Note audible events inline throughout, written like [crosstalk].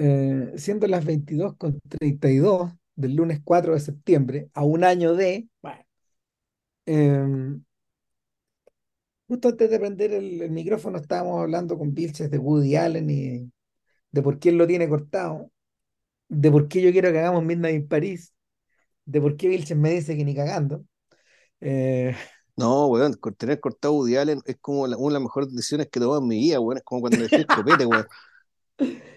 eh, siendo las 22 con 32 del lunes 4 de septiembre, a un año de, bueno, em, justo antes de prender el, el micrófono estábamos hablando con Vilches de Woody Allen y de por qué él lo tiene cortado, de por qué yo quiero que hagamos Midnight in París, de por qué Vilches me dice que ni cagando. Eh, No, weón, tener cortado Woody Allen es como la- una de las mejores decisiones que he tomado en mi vida, weón. Es como cuando dejé el [laughs] copete, weón.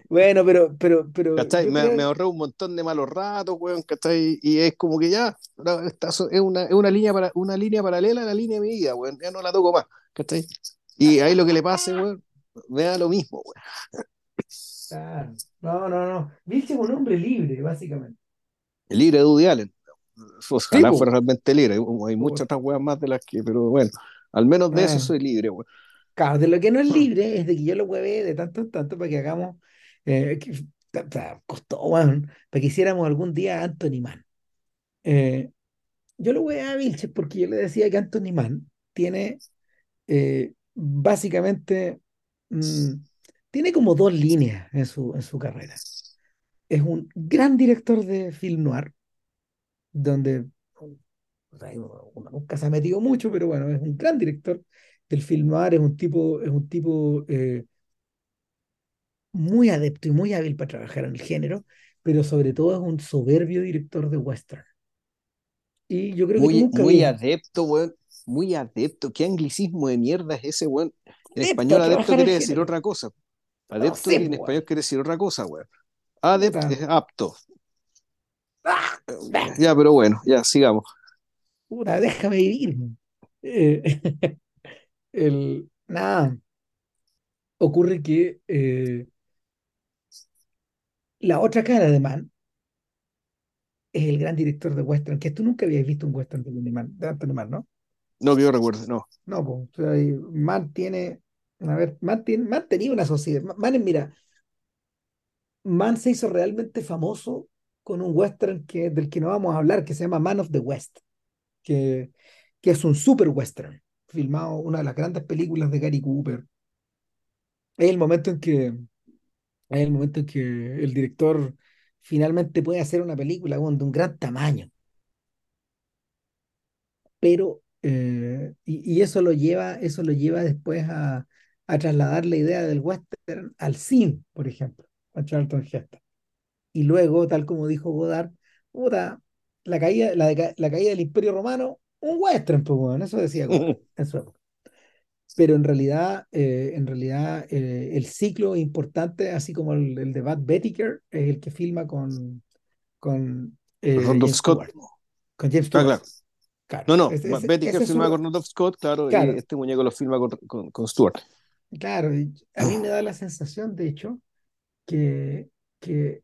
Bueno, pero, pero, pero Me, ahorré un montón de malos ratos, weón, ¿cachai? Y es como que ya, no, esta es una, es una línea para, una línea paralela a la línea de mi vida, weón. Ya no la toco más, ¿cachai? Y ahí lo que le pase, weón, me da lo mismo, weón. ah, no, no, no, Vilches es un hombre libre, básicamente. El libre de Woody Allen. Sí, Ojalá fuera realmente libre. Hay hay muchas otras weas más de las que, pero bueno, al menos de eso soy libre, weón. Claro, de lo que no es libre es de que yo lo hueve de tanto en tanto para que hagamos, eh, que, costó, weón, para que hiciéramos algún día a Anthony Mann. Eh, yo lo huevé a Vilches porque yo le decía que Anthony Mann tiene eh, básicamente, mm, tiene como dos líneas en su, en su carrera. Es un gran director de film noir, donde o sea, uno nunca se ha metido mucho, pero bueno, es un gran director del film noir, es un tipo, es un tipo eh, muy adepto y muy hábil para trabajar en el género, pero sobre todo es un soberbio director de western. Y yo creo que nunca muy vi adepto, weón. Muy adepto. ¿Qué anglicismo de mierda es ese, weón? En adepto español, adepto quiere decir otra cosa. No Adepto sé, en pues, español quiere decir otra cosa, weón. Adept Puta, es apto. ah, bah, Ya, pero bueno, ya, sigamos. puta, déjame vivir. Eh, [laughs] el, nada, ocurre que eh, la otra cara de Mann es el gran director de western, que tú nunca habías visto un western de Anthony Mann, de Anthony Mann, ¿no? No que yo recuerde, no. No, pues, o sea, Mann tiene, a ver, Mann, tiene, Mann tenía una sociedad, Mann, mira, Mann se hizo realmente famoso con un western que, del que no vamos a hablar, que se llama Man of the West, que, que es un super western, filmado, una de las grandes películas de Gary Cooper. Es el momento en que, es el momento en que el director finalmente puede hacer una película bueno, de un gran tamaño, pero, eh, y, y eso lo lleva, eso lo lleva después a, a trasladar la idea del western al cine, por ejemplo, a Charlton Heston. Y luego, tal como dijo Godard, puta, la caída, la, caída del Imperio Romano, un western, pues, weón, eso decía Godard [laughs] en su época. Pero en realidad, eh, en realidad eh, el ciclo importante, así como el, el de Bud Bettiker, es el que filma con, con eh, James Scott. Stewart. Con James Ah, Stewart, claro. claro. No, no. Es filma su- con Randolph Scott, claro, y claro, este muñeco lo filma con, con, con Stewart. claro. y A mí me da la sensación, de hecho, que, que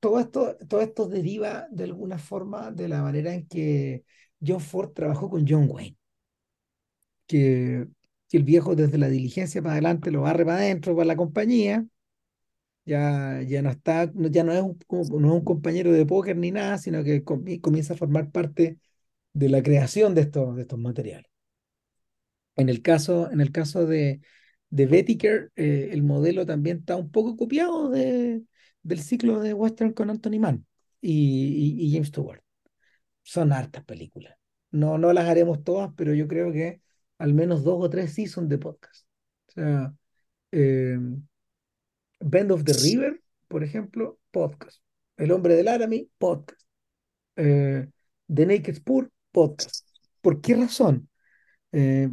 todo esto, todo esto deriva de alguna forma de la manera en que John Ford trabajó con John Wayne, que, que el viejo desde la diligencia para adelante lo barre para adentro para la compañía, ya, ya no está, ya no es un, no es un compañero de póker ni nada, sino que comi- comienza a formar parte de la creación de estos, de estos materiales. En el caso, en el caso de, de Bettiker, eh, el modelo también está un poco copiado de, del ciclo de Western con Anthony Mann y, y- y James Stewart. Son hartas películas. No, no las haremos todas, pero yo creo que al menos dos o tres sí son de podcast. O sea, eh, Bend of the River, por ejemplo, podcast. El hombre del Laramie, podcast. Eh, The Naked Spur, podcast. ¿Por qué razón? Eh,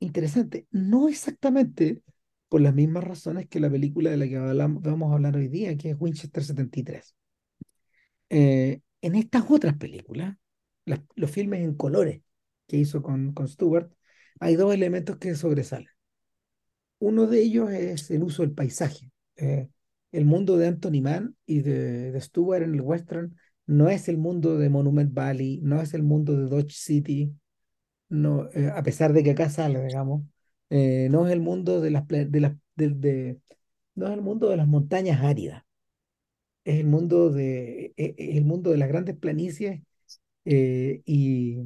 interesante. No exactamente por las mismas razones que la película de la que hablamos- vamos a hablar hoy día, que es Winchester 73. Eh, en estas otras películas, las- los filmes en colores que hizo con, con hay dos elementos que sobresalen. Uno de ellos es el uso del paisaje. Eh, el mundo de Anthony Mann y de, de en el western no es el mundo de Monument Valley, no es el mundo de Dodge City, no, eh, a pesar de que acá sale, digamos, eh, no es el mundo de las, de las de- no es el mundo de las montañas áridas, es el mundo de, eh, eh, el mundo de las grandes planicies y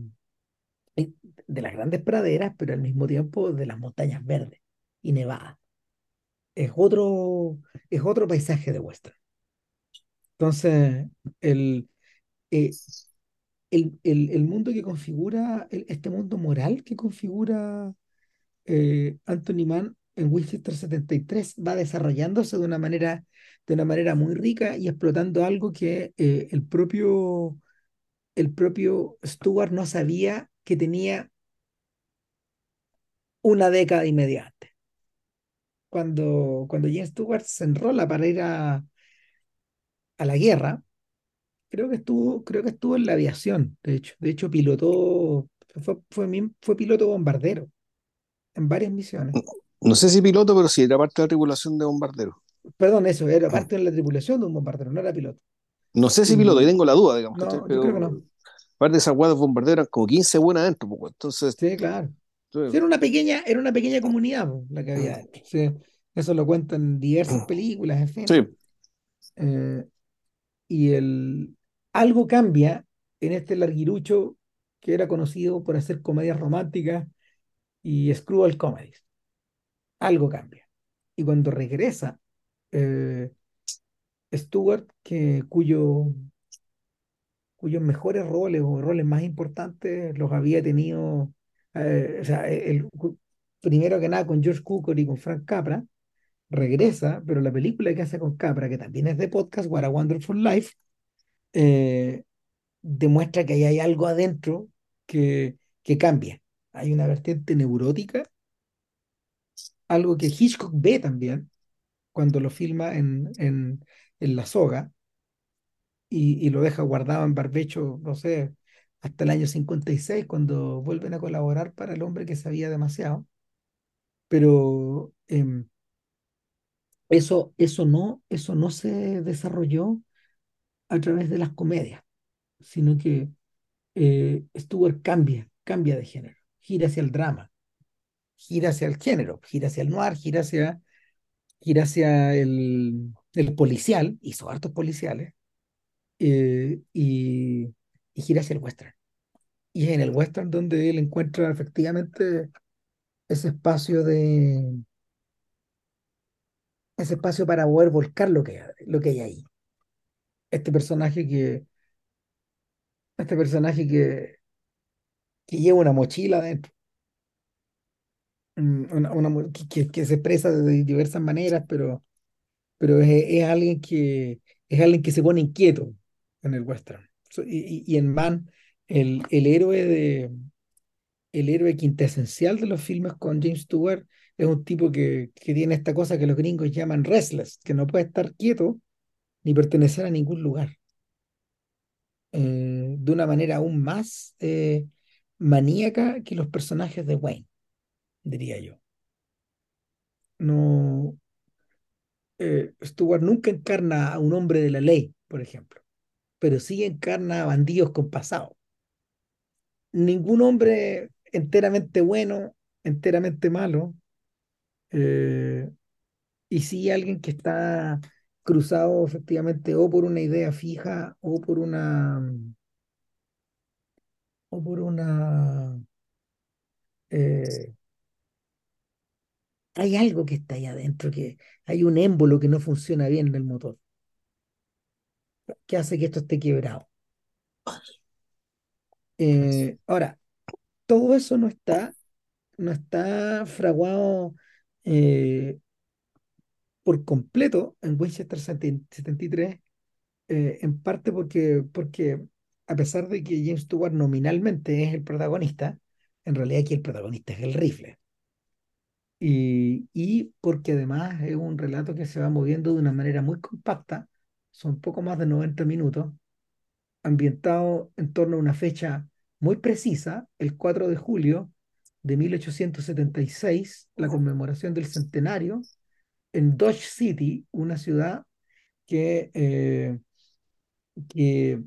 de las grandes praderas, pero al mismo tiempo de las montañas verdes y nevadas. es otro, es otro paisaje de western. Entonces, el, eh, el, el, el mundo que configura, este mundo moral que configura eh, Anthony Mann en Winchester 73 va desarrollándose de una manera, de una manera muy rica y explotando algo que eh, el propio, el propio Stewart no sabía que tenía una década y media antes. Cuando, cuando James Stewart se enrola para ir a, a la guerra, creo que estuvo, creo que estuvo en la aviación, de hecho. De hecho, pilotó, fue, fue, piloto bombardero en varias misiones. No sé si piloto, pero sí, era parte de la tripulación de bombarderos. Perdón, eso, era parte de la tripulación de un bombardero, no era piloto. No sé si piloto, ahí Y tengo la duda, digamos, no, yo creo que no. Parte de esas guardas bombarderos eran como 15 buenas adentro, pues, entonces, Sí, claro. era una pequeña, era una pequeña comunidad la que había dentro. Sí, eso lo cuentan diversas películas, en fin. sí, Eh, y el, algo cambia en este larguirucho que era conocido por hacer comedias románticas y screwball comedies. Algo cambia. Y cuando regresa, eh, Stewart, que, cuyo, cuyos mejores roles o roles más importantes los había tenido, eh, o sea, el, primero que nada con George Cukor y con Frank Capra, regresa, pero la película que hace con Capra, que también es de podcast, What a Wonderful Life, eh, demuestra que ahí hay algo adentro que, que cambia. Hay una vertiente neurótica, algo que Hitchcock ve también cuando lo filma en, en, en La Soga y, lo deja guardado en barbecho, no sé, hasta el año 56 cuando vuelven a colaborar para El hombre que sabía demasiado. Pero em, eso, eso, no, eso no se desarrolló a través de las comedias, sino que eh, Stewart cambia, cambia de género, gira hacia el drama, gira hacia el género, gira hacia el noir, gira hacia, gira hacia el, el policial, hizo hartos policiales, eh, y, y gira hacia el western. Y es en el western donde él encuentra efectivamente ese espacio de ese espacio para poder volcar lo que, lo que hay ahí. Este personaje que, este personaje que, que lleva una mochila dentro, mm, una, una que- que se expresa de diversas maneras, pero, pero es, es alguien que es alguien que se pone inquieto en el western. Y, y en Man, el, el héroe de el héroe quintesencial de los filmes con James Stewart es un tipo que, que tiene esta cosa que los gringos llaman restless, que no puede estar quieto ni pertenecer a ningún lugar. eh, de una manera aún más eh, maníaca que los personajes de Wayne, diría yo. No, eh, Stewart nunca encarna a un hombre de la ley, por ejemplo, pero sí encarna a bandidos con pasado. Ningún hombre enteramente bueno, enteramente malo, eh, y sí alguien que está cruzado efectivamente o por una idea fija o por una o por una eh, hay algo que está ahí adentro, que hay un émbolo que no funciona bien en el motor, que hace que esto esté quebrado. Eh, ahora, todo eso no está, no está fraguado eh, por completo en Winchester 73, eh, en parte porque, porque a pesar de que James Stewart nominalmente es el protagonista, en realidad aquí el protagonista es el rifle. Y, y porque además es un relato que se va moviendo de una manera muy compacta, son poco más de 90 minutos, ambientado en torno a una fecha muy precisa, el 4 de julio de 1876, la conmemoración del centenario, en Dodge City, una ciudad que, eh, que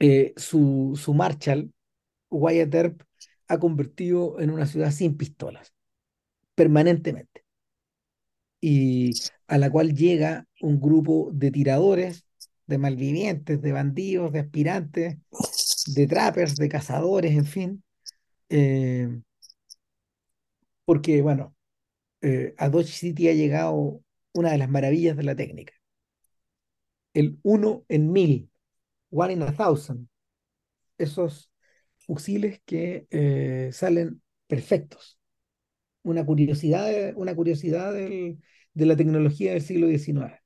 eh, su, su Marshall, Wyatt Earp, ha convertido en una ciudad sin pistolas, permanentemente. Y a la cual llega un grupo de tiradores, de malvivientes, de bandidos, de aspirantes, de trappers, de cazadores, en fin, eh, porque, bueno, eh, a Dodge City ha llegado una de las maravillas de la técnica. El uno en mil, one in a thousand. Esos fusiles que eh, salen perfectos. Una curiosidad, una curiosidad del- de la tecnología del siglo XIX.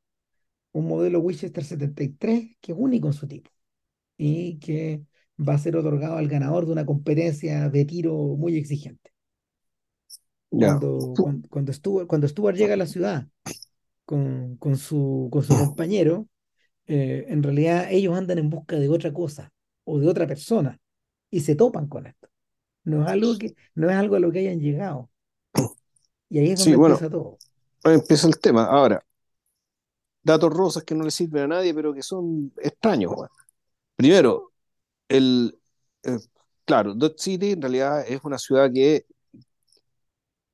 Un modelo Winchester 73 que es único en su tipo y que va a ser otorgado al ganador de una competencia de tiro muy exigente. Cuando, cuando, cuando, Stuart, cuando Stuart llega a la ciudad con, con su, con su compañero, eh, en realidad ellos andan en busca de otra cosa o de otra persona y se topan con esto. No es algo que, no es algo a lo que hayan llegado. Y ahí es Sí, donde bueno, empieza todo. ahí empieza el tema. Ahora, datos rosas que no le sirven a nadie, pero que son extraños, weón. Primero, el, eh, claro, Dodge City en realidad es una ciudad que,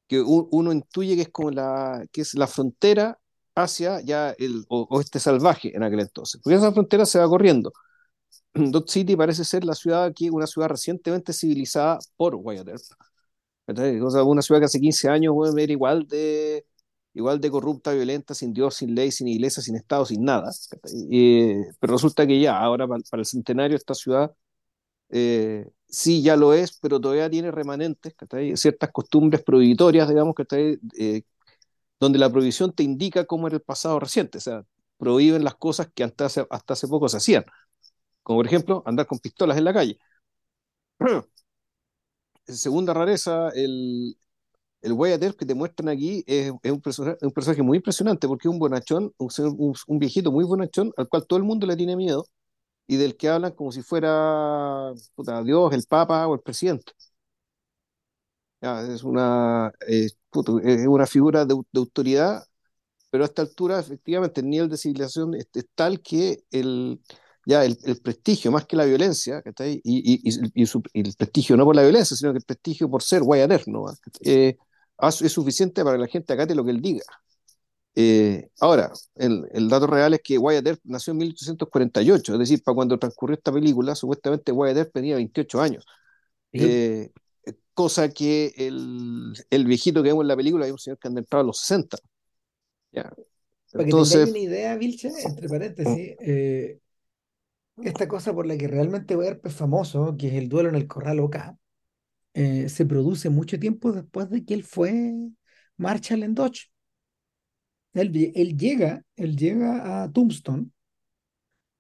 que u- uno intuye que es como la, que es la frontera hacia ya el oeste salvaje en aquel entonces, porque esa frontera se va corriendo. [clears throat] Dodge City parece ser la ciudad que una ciudad recientemente civilizada por Wyatt Earp. Una ciudad que hace 15 años weón, era igual de, igual de corrupta, violenta, sin Dios, sin ley, sin iglesia, sin Estado, sin nada. Y, pero resulta que ya, ahora para, el centenario, esta ciudad eh, sí ya lo es, pero todavía tiene remanentes, ciertas costumbres prohibitorias, digamos, ¿cachai? Eh, donde la prohibición te indica cómo era el pasado reciente, o sea, prohíben las cosas que hasta hace, hasta hace poco se hacían, como por ejemplo andar con pistolas en la calle. [clears throat] Segunda rareza, el, el Earp que te muestran aquí es, es un, personaje, un, personaje, muy impresionante porque es un bonachón, un, un, un, viejito muy bonachón al cual todo el mundo le tiene miedo y del que hablan como si fuera puta, Dios, el Papa o el presidente. Ya, es, una, puta, es una figura de, de, autoridad, pero a esta altura efectivamente el nivel de civilización es, es tal que el, ya el, el, prestigio, más que la violencia, y, y, y, y, su, y, el prestigio no por la violencia, sino que el prestigio por ser Wyatt Earp, ¿no? Eh, es suficiente para que la gente acate lo que él diga. Eh, ahora, el, el, dato real es que Wyatt Earp nació en 1848, es decir, para cuando transcurrió esta película, supuestamente Wyatt Earp tenía 28 años. Sí. Eh, cosa que el, el, viejito que vemos en la película es un señor que anda entrado a los 60. ¿ya? Para Entonces, que tengáis una idea, Vilche, entre paréntesis, [clears throat] eh, esta cosa por la que realmente Earp es famoso, que es el duelo en el Corral Oca, eh, se produce mucho tiempo después de que él fue Marshall en Dodge. Él, él, llega, él llega a Tombstone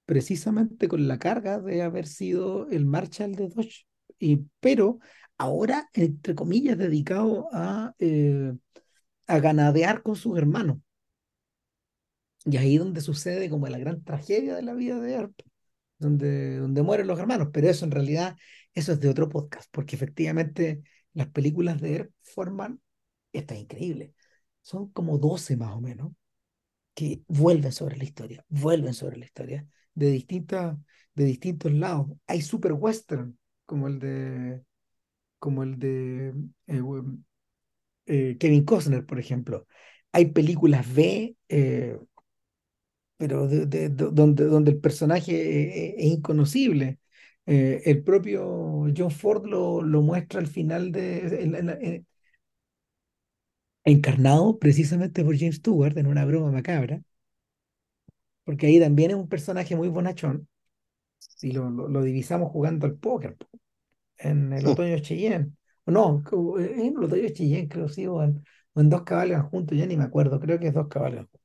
precisamente con la carga de haber sido el Marshall de Dodge, y, pero ahora, entre comillas, dedicado a, eh, a ganadear con sus hermanos. Y ahí donde sucede como la gran tragedia de la vida de Earp, donde, donde mueren los hermanos, pero eso en realidad, eso es de otro podcast, porque efectivamente las películas de Earp forman, esto es increíble, son como 12 más o menos, que vuelven sobre la historia, vuelven sobre la historia, de, distintas, de distintos lados. Hay super western, como el de, como el de eh, eh, Kevin Costner, por ejemplo. Hay películas B, eh, pero de, de, de, donde, donde el personaje es, es inconocible. Eh, el propio John Ford lo, lo muestra al final de. En, en, en, encarnado precisamente por James Stewart en una broma macabra, porque ahí también es un personaje muy bonachón, y lo, lo, lo divisamos jugando al póker en el otoño Cheyenne. O no, en el otoño Cheyenne, creo sí, o en, o en dos cabalgan juntos, ya ni me acuerdo, creo que es dos cabalgan juntos.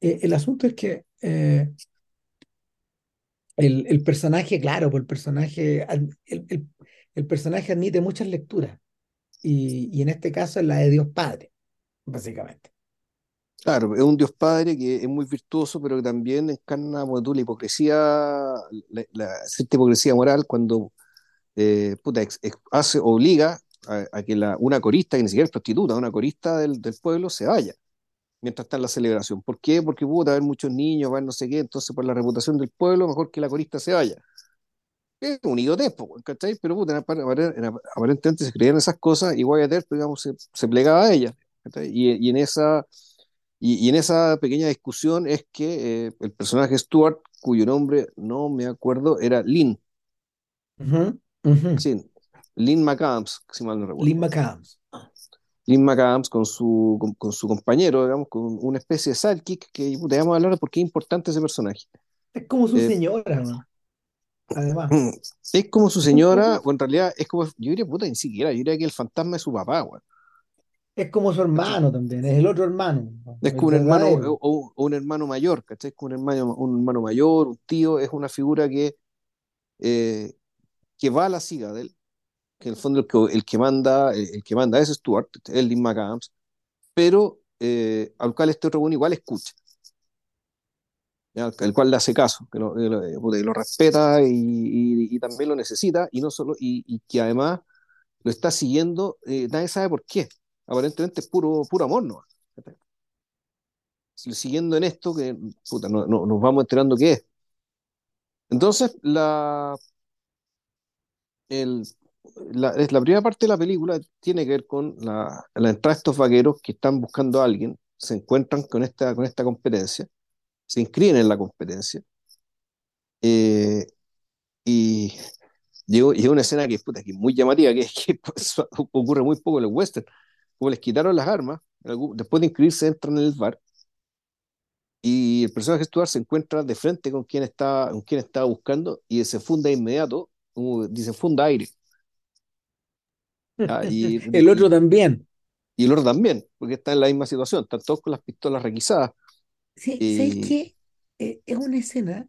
Eh, el asunto es que eh, el, el, personaje, claro, pues el personaje, el, el, personaje admite muchas lecturas, y, y en este caso es la de Dios Padre, básicamente. Claro, es un Dios Padre que es muy virtuoso, pero que también encarna la hipocresía, la, cierta hipocresía moral cuando eh, puta, ex, hace, obliga a, a que la, una corista, que ni siquiera es prostituta, una corista del, del, pueblo se vaya mientras está en la celebración. ¿Por qué? Porque puta, haber muchos niños, va no sé qué, entonces por la reputación del pueblo, mejor que la corista se vaya. Es un idiotez, ¿cachai? Pero puta, aparentemente se creían esas cosas y Earp, digamos, se, se plegaba a ellas. Y, y en esa y, y, en esa pequeña discusión es que eh, el personaje Stuart, cuyo nombre no me acuerdo, era Lynn. Uh -huh, uh -huh. Sí, Lynn McAdams, si mal no recuerdo. Lynn McAdams. Lynn McAdams con su, con, con su compañero, digamos, con una especie de sidekick que puta, vamos a hablar de por qué es importante ese personaje. Es como su Eh, señora, ¿no? Además, es como su señora, o en realidad es como, yo diría, puta, ni siquiera, yo diría que el fantasma es su papá, weón. es como su ¿cachai? hermano también, es el otro hermano, ¿no? Es como un hermano o un hermano mayor, ¿cachai? Es como un hermano, un hermano mayor, un tío, es una figura que, eh, que va a la siga de él, que en el fondo el que, el que manda, el, el que manda es Stuart, es Lynn McAdams, pero eh, al cual este otro bueno igual escucha, ¿ya? El cual le hace caso, que lo, eh, respeta y, también lo necesita, y no solo, y, que además lo está siguiendo, eh, nadie sabe por qué. Aparentemente es puro, puro amor, ¿no? Siguiendo en esto, que puta, no, no- nos vamos enterando qué es. Entonces, la, el, la, la primera parte de la película tiene que ver con la, la entrada de estos vaqueros que están buscando a alguien, se encuentran con esta, con esta competencia, se inscriben en la competencia, eh, y llegó, llegó una escena que, puta, que es muy llamativa, que, que [laughs] pues, ocurre muy poco en el western, como les quitaron las armas, después de inscribirse entran en el bar, y el personaje Stuart se encuentra de frente con quien está, con quien estaba buscando, y se funda de inmediato, dice, funda aire. [laughs] Y, El otro y, también. y el otro también, porque está en la misma situación, están todos con las pistolas requisadas. Sí, ¿sabes Y qué? Eh, es una escena,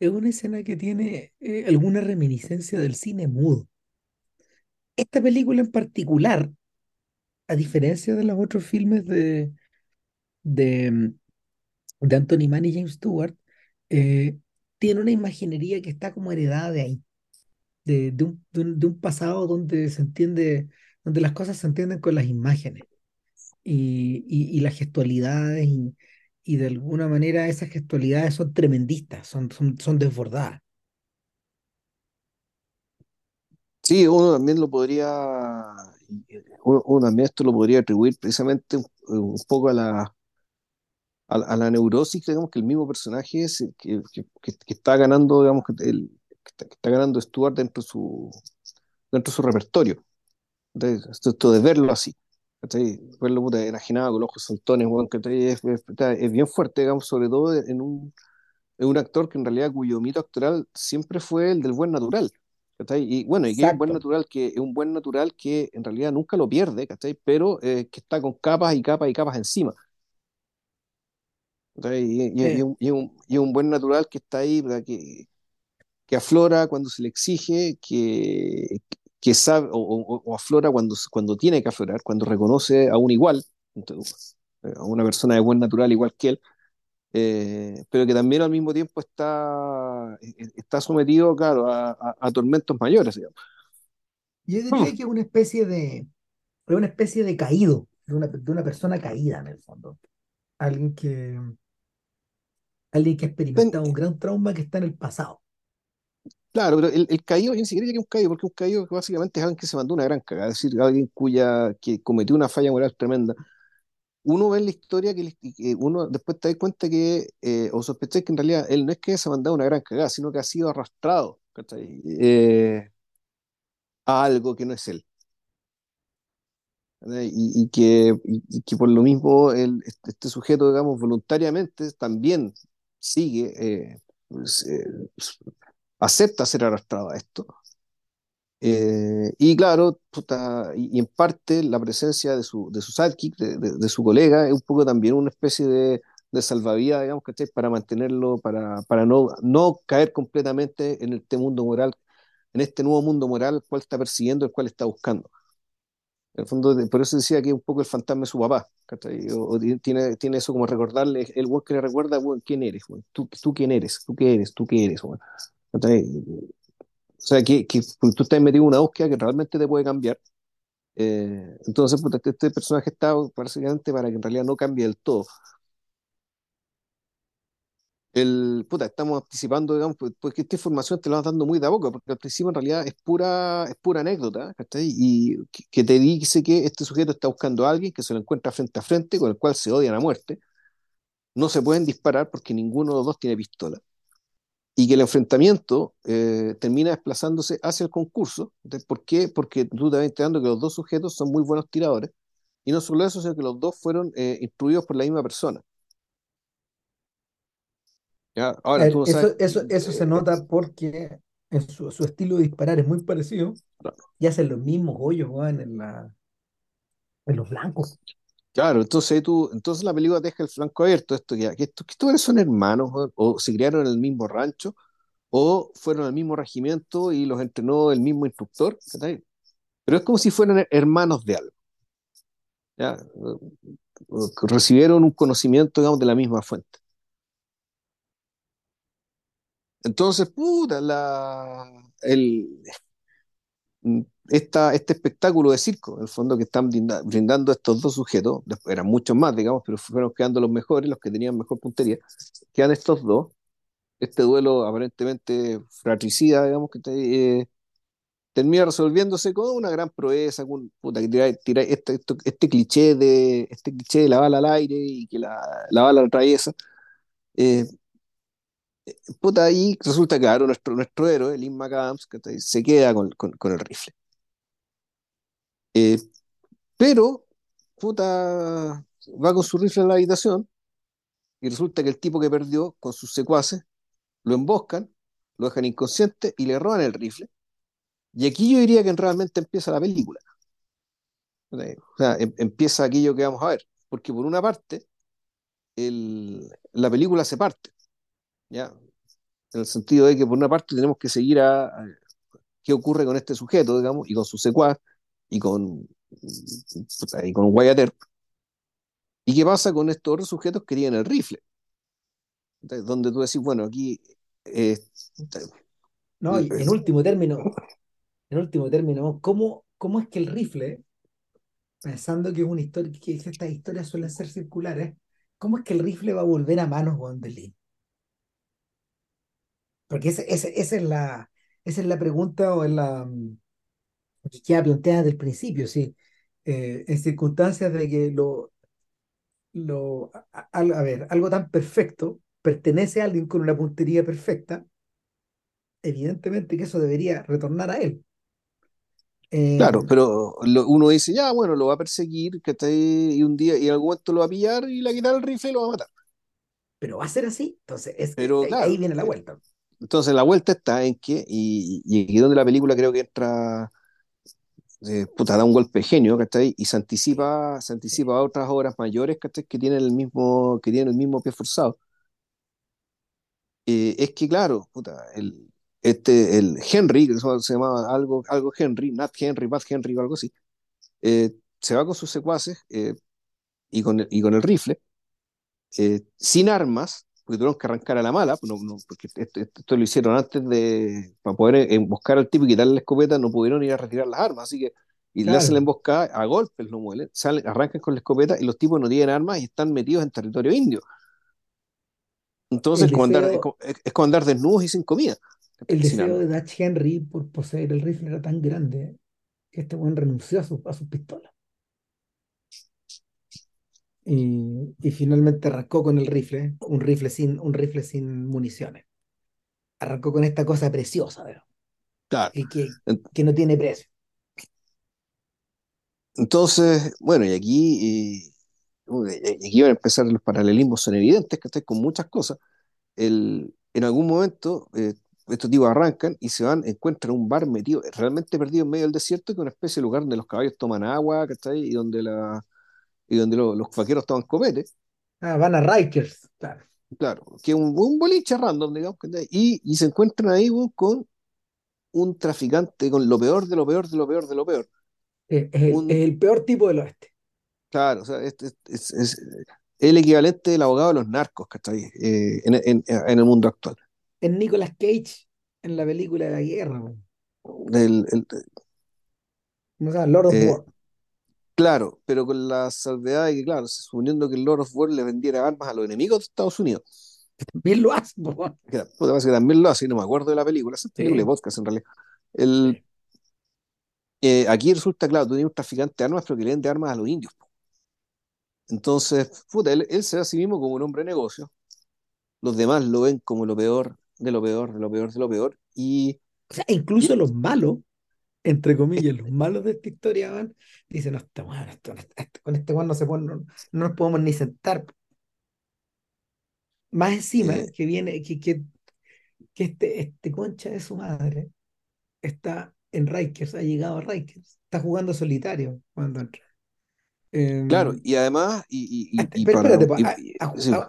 es una escena que tiene eh, alguna reminiscencia del cine mudo. Esta película en particular, a diferencia de los otros filmes de, de, de Anthony Mann y James Stewart, eh, tiene una imaginería que está como heredada de ahí, de, de un, de un- pasado donde se entiende, donde las cosas se entienden con las imágenes y, y, las gestualidades y, y de alguna manera esas gestualidades son tremendistas, son, son, son desbordadas. sí, uno también lo podría, uno, también esto lo podría atribuir precisamente un, poco a la, a, la neurosis, digamos, que el mismo personaje es, que, que, que, está ganando, digamos, el, que, está, ganando Stuart dentro de su, dentro de su repertorio. Entonces, esto, esto de verlo así. ¿cachai? Verlo puta, enajenado con los ojos saltones, ¿cachai? es, es, es bien fuerte, digamos, sobre todo en un, en un actor que en realidad cuyo mito actoral siempre fue el del buen natural. ¿cachai? Y bueno, y que es un buen natural que es un buen natural que en realidad nunca lo pierde, ¿cachai? Pero eh, que está con capas y capas y capas encima. Y, y, un, y, un, y un buen natural que está ahí. Que, que aflora cuando se le exige, que, que sabe, o, o, o aflora cuando, cuando tiene que aflorar, cuando reconoce a un igual, entonces, a una persona de buen natural igual que él, eh, pero que también al mismo tiempo está, está sometido, claro, a, a, a tormentos mayores, digamos. yo diría que es una especie de, es una especie de caído, de una, de una persona caída en el fondo. Alguien que, alguien que ha un gran trauma que está en el pasado. Claro, pero el, el caído, yo ni siquiera diría que es un caído, porque un caído básicamente es alguien que se mandó una gran cagada, es decir, alguien cuya, que cometió una falla moral tremenda. Uno ve en la historia que, que uno después te da cuenta que, eh, o sospechas que en realidad él no es que se ha mandado una gran cagada, sino que ha sido arrastrado. Eh, a algo que no es él. Y, y que, y, y que por lo mismo el, este, este sujeto, digamos, voluntariamente también sigue, eh, pues, eh, acepta ser arrastrado a esto. Eh, y claro, puta, y, y en parte la presencia de su, de su sidekick, de, de, de su colega, es un poco también una especie de, de salvavidas, digamos, ¿cachai? Para mantenerlo, para, para no, no caer completamente en este mundo moral, en este nuevo mundo moral, el cual está persiguiendo, el cual está buscando. En el fondo, por eso decía que es un poco el fantasma de su papá, ¿cachai? O, o tiene, tiene eso como recordarle, el weón que le recuerda, weón, ¿quién eres, weón? ¿Tú, tú quién eres? ¿Tú qué eres? ¿Tú qué eres, weón? O sea, que, que tú estás metido en una búsqueda que realmente te puede cambiar. Eh, entonces, puta, este, este personaje está básicamente para que en realidad no cambie del todo. El, puta, estamos anticipando, digamos, pues, porque esta información te la vas dando muy de a poco, porque al principio en realidad es pura, es pura anécdota, ¿cachai? Y que, que te dice que este sujeto está buscando a alguien que se lo encuentra frente a frente, con el cual se odian a muerte. No se pueden disparar porque ninguno de los dos tiene pistola. Y que el enfrentamiento eh, termina desplazándose hacia el concurso. ¿Por qué? Porque tú te vas enterando que los dos sujetos son muy buenos tiradores Y no solo eso, sino que los dos fueron eh, instruidos por la misma persona. ¿ya? Ahora, tú ver, no eso, sabes, eso, eso se eh, nota porque en su, su estilo de disparar es muy parecido y hacen los mismos hoyos, en la, en los blancos. Claro, entonces tú, entonces la película deja el flanco abierto, esto que, que, esto, que estos son hermanos, o se criaron en el mismo rancho, o fueron al mismo regimiento y los entrenó el mismo instructor. Pero es como si fueran hermanos de algo, ¿ya? Recibieron un conocimiento, digamos, de la misma fuente. Entonces, puta, la, el, esta, este espectáculo de circo, en el fondo, que están brinda- brindando estos dos sujetos, eran muchos más, digamos, pero fueron quedando los mejores, los que tenían mejor puntería, quedan estos dos, este duelo aparentemente fratricida, digamos, que te- eh, termina resolviéndose con una gran proeza, con, puta, que tira, tira este, este cliché de, este cliché de la bala al aire y que la, la bala atraviesa. Eh, puta, ahí resulta claro, nuestro, nuestro héroe, Lynn McAdams, que se queda con, con, con el rifle. Eh, pero, puta, va con su rifle a la habitación y resulta que el tipo que perdió con sus secuaces lo emboscan, lo dejan inconsciente y le roban el rifle. Y aquí yo diría que realmente empieza la película. O sea, em- empieza aquello que vamos a ver. Porque por una parte, el- la película se parte, ¿ya? En el sentido de que por una parte tenemos que seguir a, a qué ocurre con este sujeto, digamos, y con su secuaz, y con, y con Wyatt Earp, y qué pasa con estos otros sujetos que tienen el rifle, ¿sí? donde tú decís, bueno, aquí eh, No, y en último término, en último término, ¿cómo, cómo es que el rifle, pensando que es una historia, que estas historias suelen ser circulares, ¿cómo es que el rifle va a volver a manos, de? Porque ese, ese- esa es la, esa es la pregunta o es la mm, que queda planteada desde el principio, sí. Eh, en circunstancias de que lo, lo, a, a- ver, algo tan perfecto pertenece a alguien con una puntería perfecta, evidentemente que eso debería retornar a él. Eh, claro, pero lo- uno dice, ya, bueno, lo va a perseguir, que está ahí, y un día, y en algún momento lo va a pillar y le va a quitar el rifle y lo va a matar. pero va a ser así. Entonces, es, Pero ahí ahí claro, viene la vuelta. Entonces la vuelta está en que, y, y aquí donde la película creo que entra eh, puta, da un golpe de genio, ¿cachai? Y se anticipa, se anticipa a otras obras mayores, ¿cachai? Que tienen el mismo, que tienen el mismo pie forzado. Eh, es que, claro, puta, el, este, el Henry, que se llamaba algo, algo Henry, Nat Henry, Pat Henry o algo así, eh, se va con sus secuaces eh, y, con el, y con el rifle, eh, sin armas, porque tuvieron que arrancar a la mala, no- no, porque esto, esto lo hicieron antes de, para poder emboscar al tipo y quitarle la escopeta, no pudieron ir a retirar las armas, así que, y le hacen la Claro, emboscada, a golpes lo muelen, salen, arrancan con la escopeta y los tipos no tienen armas y están metidos en territorio indio. Entonces, como andar, es, como es como andar desnudos y sin comida, el sin deseo de Dutch Henry por poseer el rifle era tan grande que este buen renunció a su, a sus pistolas. Y, y finalmente arrancó con el rifle, un rifle sin, un rifle sin municiones. Arrancó con esta cosa preciosa. Claro. Que, que, que no tiene precio. Entonces, bueno, y aquí, y, aquí van a empezar los paralelismos, son evidentes, que con muchas cosas. el, en algún momento eh, estos tipos arrancan y se van, encuentran un bar metido, realmente perdido en medio del desierto, que es una especie de lugar donde los caballos toman agua, ¿cachai? Y donde, la, y donde lo- los vaqueros toman copete, Ah, van a Rikers, claro. claro, que un, un boliche random, digamos. Y, y se encuentran ahí con un traficante, con lo peor de lo peor de lo peor de lo peor. Eh, Es el, Un, es el peor tipo del oeste. claro, o sea, es, es el equivalente del abogado de los narcos, ¿cachai? Eh, en, en, en el mundo actual. Es Nicolas Cage en la película de la guerra, weón. El, el, ¿Cómo se llama? Lord of eh, War. Claro, pero con la salvedad de que, claro, suponiendo que el Lord of War le vendiera armas a los enemigos de Estados Unidos, [laughs] Bien lo hace, po, weón. que, que también lo hace, no me acuerdo de la película, esa película de podcast en realidad. El, eh, aquí resulta, claro, tú tienes un traficante de armas, pero que le vende armas a los indios. po. Entonces, puta, él, él se ve a sí mismo como un hombre de negocio, los demás lo ven como lo peor, de lo peor, de lo peor, de lo peor, y, O sea, y incluso los malos entre comillas, los malos de esta historia van, dicen, no, este weón, esto- esto- esto- con este weón no se puede, no, no nos podemos ni sentar. Más encima que viene, que, que, que este, este concha de su madre está en Rikers, ha llegado a Rikers, está jugando solitario cuando entra. claro, Em, y además, y, y, hasta- y, y pero para. espérate, pa, y-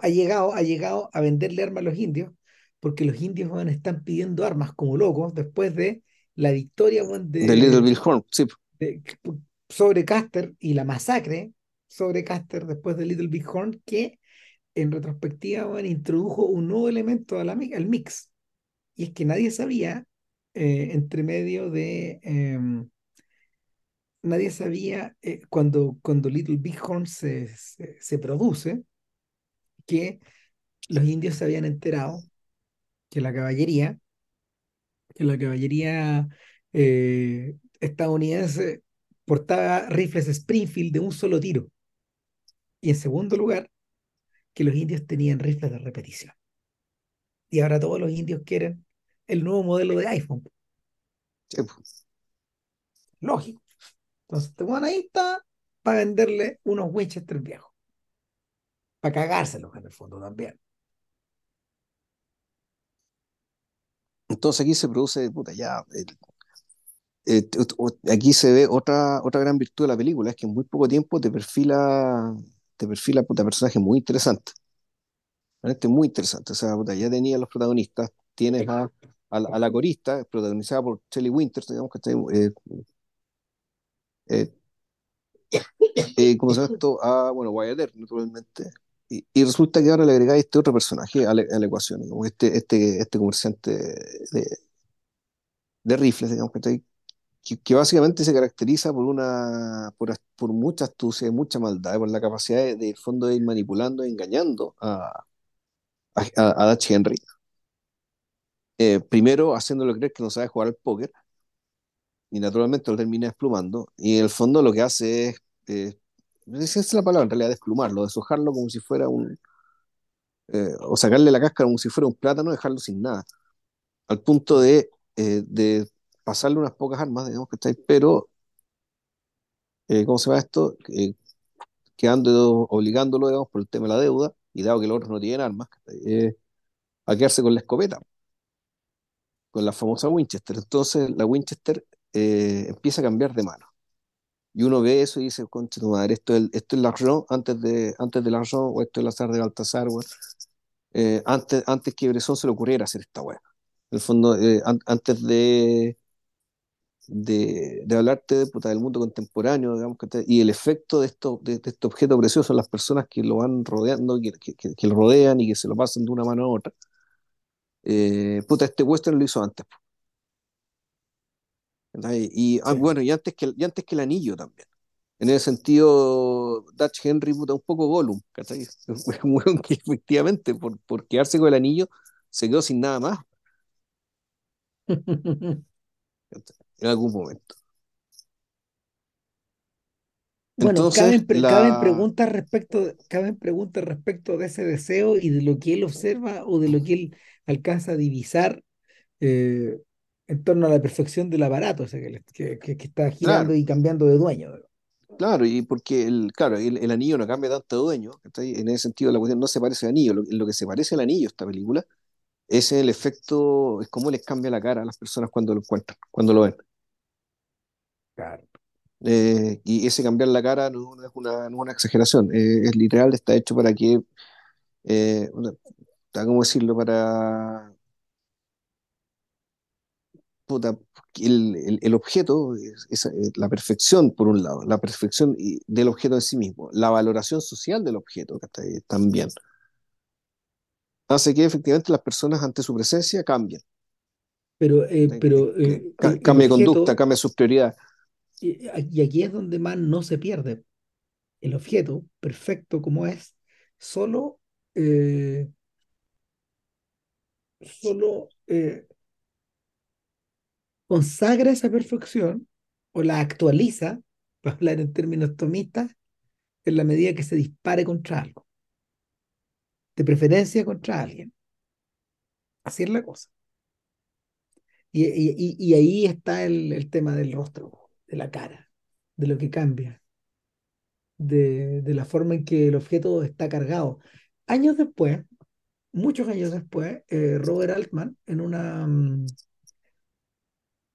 ha, llegado, ha llegado a venderle armas a los indios, porque los indios weón, están pidiendo armas como locos después de la victoria de Little Bill Horn, sí, de- sobre Custer y la masacre sobre Custer después de Little Big Horn, que en retrospectiva introdujo un nuevo elemento al mix. Y es que nadie sabía, eh, entre medio de, em, nadie sabía eh, cuando, cuando Little Big Horn se, se, se produce, que los indios se habían enterado que la caballería, la caballería eh, estadounidense portaba rifles Springfield de un solo tiro. Y en segundo lugar, que los indios tenían rifles de repetición. Y ahora todos los indios quieren el nuevo modelo de iPhone. sí, pues. Lógico. Entonces, te ponen ahí está para venderle unos Winchester viejos. Para cagárselos en el fondo también. Entonces aquí se produce, puta, ya. el- eh, aquí se ve otra, otra gran virtud de la película, es que en muy poco tiempo te perfila, te perfila, puta, personajes muy interesantes. Realmente muy interesante. O sea, puta, ya tenía los protagonistas, tienes a, a la, a la corista, protagonizada por Shelley Winters, digamos que está, eh, eh, eh, ¿cómo se llama esto? A, bueno, Wyatt naturalmente. Y, resulta que ahora le agregáis este otro personaje a la, a ecuación, este, este, este comerciante de, rifles, digamos, que, que, básicamente se caracteriza por una por, por mucha astucia mucha maldad, por la capacidad de, de, fondo de ir manipulando e engañando a, a, a Dutch Henry. Eh, primero haciéndole creer que no sabe jugar al póker y naturalmente lo termina desplumando y en el fondo lo que hace es, eh, esa es la palabra en realidad, desplumarlo, deshojarlo como si fuera un, eh, o sacarle la cáscara como si fuera un plátano, dejarlo sin nada, al punto de, eh, de pasarle unas pocas armas, digamos que está ahí, pero, eh, ¿cómo se llama esto? Quedando, obligándolo, digamos, por el tema de la deuda, y dado que los otros no tienen armas, a quedarse con la escopeta, con la famosa Winchester. Entonces la Winchester empieza a cambiar de mano. Y uno ve eso y dice, concha tu madre, esto es, esto es Larron antes de, antes de o esto es Lazar de Baltasar. Eh, antes, antes que Bresson se le ocurriera hacer esta weá. En el fondo, eh, an- antes de, de, de hablarte de, puta, del mundo contemporáneo, digamos, que y el efecto de, esto, de, este objeto precioso en las personas que lo van rodeando, que- que lo rodean y que se lo pasan de una mano a otra. Eh, puta, este western lo hizo antes. po, Y ah, bueno, y antes que, el- y antes que el anillo también. En ese sentido, Dutch Henry, puta, un poco Gollum, ¿cachai? [laughs] Un weón que efectivamente, por, por quedarse con el anillo, se quedó sin nada más [laughs] en algún momento. Bueno, Entonces, caben, pre- caben la, preguntas respecto, de- caben preguntas respecto de ese deseo y de lo que él observa o de lo que él alcanza a divisar eh, en torno a la perfección del aparato que, le- que, que- que está girando claro, y cambiando de dueño. claro, y porque el, claro, el, el anillo no cambia tanto de dueño. En ese sentido la cuestión no se parece al anillo, lo, lo que se parece al anillo esta película es el efecto, es cómo les cambia la cara a las personas cuando lo encuentran, cuando lo ven. Claro. Eh, y ese cambiar la cara no, no es una, no es una exageración, eh, es literal, está hecho para que, eh, una- ¿cómo decirlo? Para, puta, el, el- el objeto, es, es, eh, la perfección por un lado, la perfección del objeto en sí mismo, la valoración social del objeto ¿cachai? también, hace que efectivamente las personas ante su presencia cambien, Pero, eh, eh, ca- el, el cambie de conducta, cambie sus prioridades. y, y aquí es donde más no se pierde. El objeto, perfecto como es, solo, eh, solo eh, consagra esa perfección o la actualiza, para hablar en términos tomistas, en la medida que se dispare contra algo, de preferencia contra alguien. Así es la cosa. Y, y, y ahí está el, el, tema del rostro, de la cara, de lo que cambia, de, de la forma en que el objeto está cargado. Años después, muchos años después, eh, Robert Altman, en una, mm,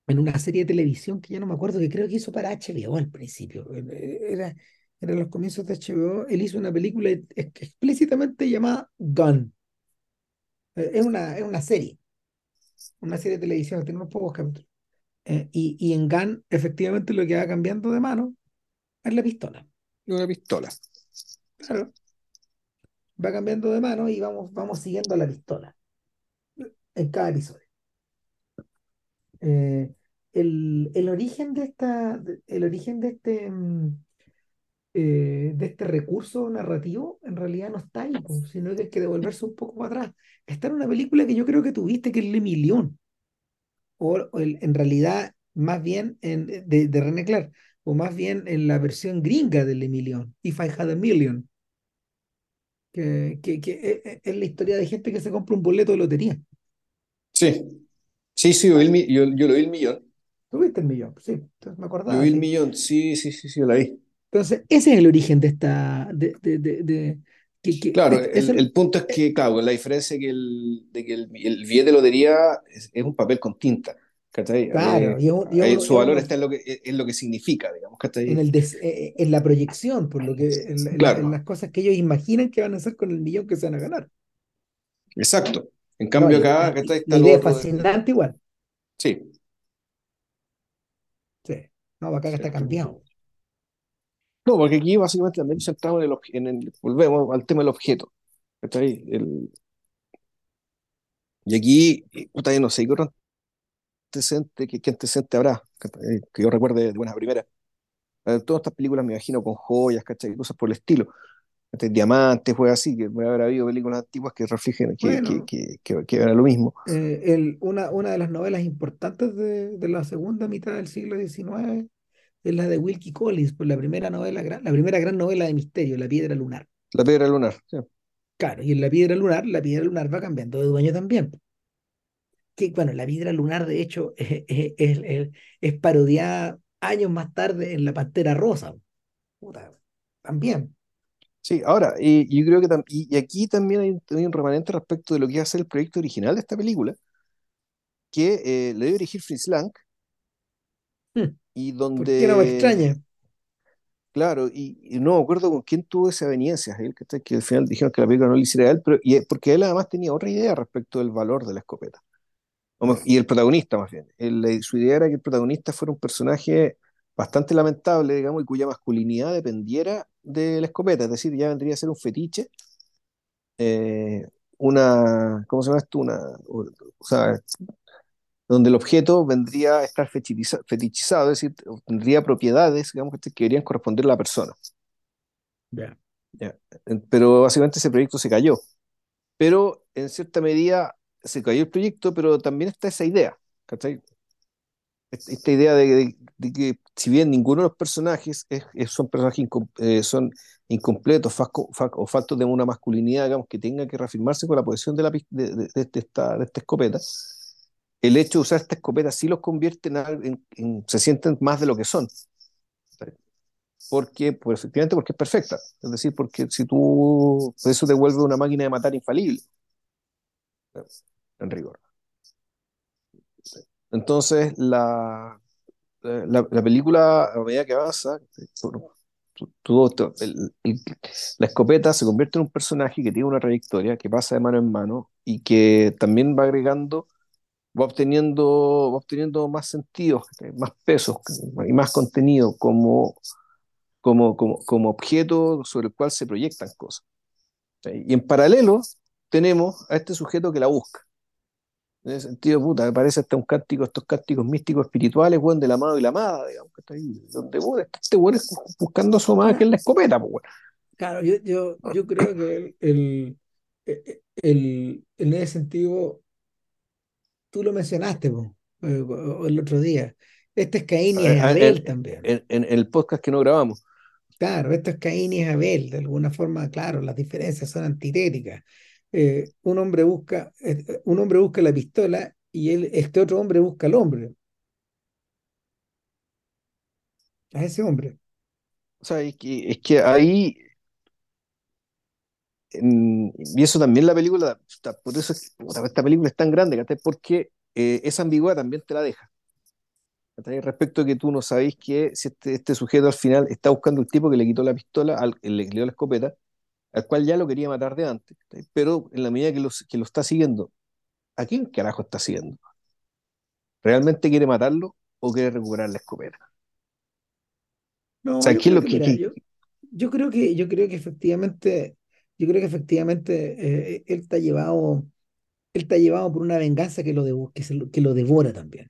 en una serie de televisión que ya no me acuerdo, que creo que hizo para HBO al principio, eh, era, era los comienzos de HBO, él hizo una película explícitamente llamada Gun. Eh, es una, es una serie, una serie de televisión, tiene unos pocos capítulos. y, y en Gun, efectivamente, lo que va cambiando de mano es la pistola. Una pistola. Claro va cambiando de mano y vamos, vamos siguiendo la pistola en cada episodio. Eh, el, el, origen de esta, el origen de este, mm, eh, de este recurso narrativo en realidad no está ahí, sino que hay que devolverse un poco para atrás. Está en una película que yo creo que tuviste, que es Le Million, o, el, en realidad más bien en, de, de René Clark, o más bien en la versión gringa de Le Million, If I Had a Million que, que, que e, e, es, la historia de gente que se compra un boleto de lotería. Sí, sí, sí, yo, yo, yo lo vi el millón. ¿Tú viste el millón? Sí, entonces me acordaba. Yo vi el millón, sí, sí, sí, sí, lo vi. Entonces, ese es el origen de esta... De, de, de, de que, que, claro, el, el, el, punto es que, claro, la diferencia que el, de que el, el billete de lotería es, es un papel con tinta. Claro, eh, y un, y un, su valor está en lo, que, en lo que significa, digamos. En, el des, eh, en la proyección, por lo que en, claro. en, las cosas que ellos imaginan que van a hacer con el millón que se van a ganar. Exacto. En cambio, no, acá, acá está, está la idea es fascinante de... igual. Sí. No, acá sí. está cambiado. No, porque aquí básicamente también centramos en el, en el volvemos al tema del objeto. ¿está ahí? El, y aquí, puta, no sé, antecedente, ¿qué, qué antecedente habrá? Que, yo recuerde de buena primera. Eh, todas estas películas me imagino con joyas, ¿cachai? Cosas por el estilo. Diamantes, fue así, que puede haber habido películas antiguas que reflejen que, bueno, que, que, que, era lo mismo. Eh, el, una, una de las novelas importantes de, de, la segunda mitad del siglo XIX es la de Wilkie Collins, pues la primera novela, la primera gran novela de misterio, La Piedra Lunar. La Piedra Lunar, sí. Claro, y en La Piedra Lunar, la Piedra Lunar va cambiando de dueño también que, bueno, la piedra lunar, de hecho, [laughs] es, es, es, es parodiada años más tarde en La Pantera Rosa. Puta, también. Sí, ahora, y yo creo que y, y, aquí también hay un, hay un, remanente respecto de lo que iba a ser el proyecto original de esta película, que eh, le debe dirigir Fritz Lang, hmm. y donde... ¿Por qué no me extraña? Claro, y, y, no me acuerdo con quién tuvo esa aveniencia, él, que, que al final dijeron que la película no le hiciera a él, pero, y, porque él además tenía otra idea respecto del valor de la escopeta y el protagonista más bien. El, su idea era que el protagonista fuera un personaje bastante lamentable, digamos, y cuya masculinidad dependiera de la escopeta, es decir, ya vendría a ser un fetiche, eh, una, ¿cómo se llama esto? Una, o, sea, donde el objeto vendría a estar fetichizado, fetichizado es decir, tendría propiedades, digamos, que deberían corresponder a la persona. Yeah. Yeah. Pero básicamente ese proyecto se cayó. Pero en cierta medida se cayó el proyecto, pero también está esa idea, ¿cachai? Esta idea de, de, de que si bien ninguno de los personajes es, es, son personajes incom, eh, son incompletos fasco, o faltos de una masculinidad, digamos, que tenga que reafirmarse con la posición de, la, de, esta, de esta escopeta, el hecho de usar esta escopeta sí los convierte en, en, en se sienten más de lo que son. Porque, pues, efectivamente, porque es perfecta. Es decir, porque si tú, eso te vuelve una máquina de matar infalible en rigor. Entonces, la, la, la película, a medida que avanza, el, la escopeta se convierte en un personaje que tiene una trayectoria, que pasa de mano en mano y que también va agregando, va obteniendo, va obteniendo más sentidos, más pesos y más contenido como, como, como, como objeto sobre el cual se proyectan cosas. Y en paralelo tenemos a este sujeto que la busca. En ese sentido, puta, me parece hasta un cántico, estos cánticos místicos espirituales, weón, del amado y la amada, digamos, que está ahí, donde, weón, este weón es buscando su amada que es la escopeta, pues, weón. Claro, yo, yo, yo creo que el, el, el, en ese sentido, tú lo mencionaste, po, el otro día. Este es Caín y es Abel en, también. En, en, el podcast que no grabamos. Claro, esto es Caín y Abel, de alguna forma, claro, las diferencias son antitéticas eh, un, hombre busca, eh, un hombre busca la pistola y este otro hombre busca al hombre, a ese hombre. O sea, es que, es que ahí, y eso también la película, por eso es esta película es tan grande. Porque eh, esa ambigüedad también te la deja. Respecto a que tú no sabéis que si este, este sujeto al final está buscando el tipo que le quitó la pistola, al, le dio la escopeta, al cual ya lo quería matar de antes. Pero en la medida que, los, que lo está siguiendo, ¿a quién carajo está siguiendo? ¿Realmente quiere matarlo o quiere recuperar la escopeta? O No, sea, yo ¿qué es creo lo que, que, mira, que- yo, yo creo que, yo creo que efectivamente, yo creo que efectivamente eh, él está llevado, él está llevado por una venganza que lo, que se que lo devora también.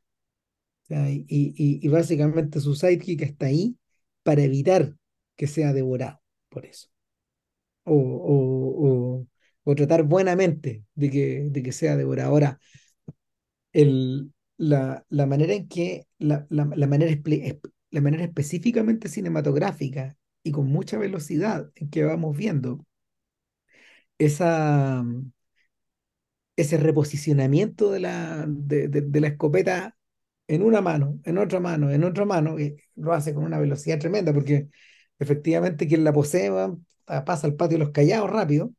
O sea, y, y, y básicamente su sidekick está ahí para evitar que sea devorado por eso. O, o, o, tratar buenamente de que, de que sea devorado. Ahora, el, la, la manera en que, la, la, la manera, la manera específicamente cinematográfica y con mucha velocidad en que vamos viendo esa, ese reposicionamiento de la, de, de- la escopeta en una mano, en otra mano, en otra mano, lo hace con una velocidad tremenda, porque efectivamente quien la posee pasa al patio de los callados rápido,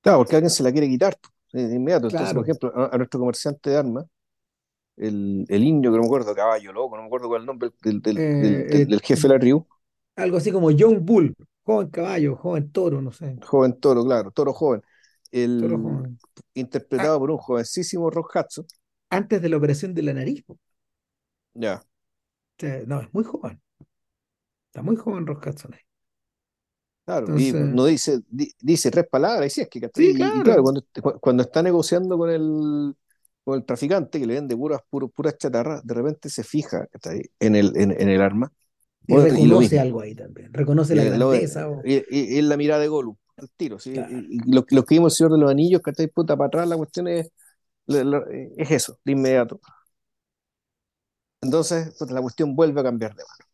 Claro, porque alguien se la quiere quitar de inmediato. Entonces, por claro, ejemplo, a, a nuestro comerciante de armas, el, el indio, que no me acuerdo, caballo loco, no me acuerdo cuál es el nombre del, del, eh, del- eh, del jefe de la tribu, algo así como Young Bull, joven caballo, joven toro, no sé, joven toro, claro, toro joven, toro el, joven. Ah, interpretado por un jovencísimo Rock Hudson, antes de la operación de la nariz. O ya, sea, no, es muy joven, está muy joven Rock Hudson ahí. Claro, y no dice, di- dice tres palabras, y sí, es que, sí, y, y claro, cuando, cu- cuando está negociando con el, con el traficante que le vende puras, puro- puras chatarras, de repente se fija. En el, en, en el arma, y bueno, reconoce algo ahí también, reconoce la lo- grandeza, o, y- y la mirada de Gollum, al tiro, ¿sí? claro. Y, y lo, que vimos el Señor de los Anillos, que estáis puta para atrás, la cuestión es, la- la- es eso, de inmediato. Entonces, la cuestión vuelve a cambiar de mano.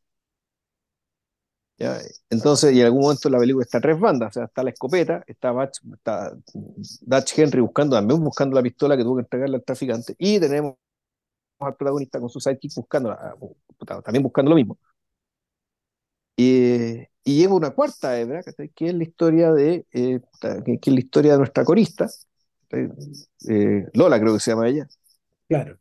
Entonces, y en algún momento la película está tres bandas, o sea, está la escopeta, está, Bach- está Dutch Henry buscando, también buscando la pistola que tuvo que entregarle al traficante, y tenemos al protagonista con su sidekick buscando, puta, también buscando lo mismo. Y, y lleva una cuarta hebra, que es la historia de, eh, que, es la historia de nuestra corista. Eh, Lola creo que se llama ella, Claro.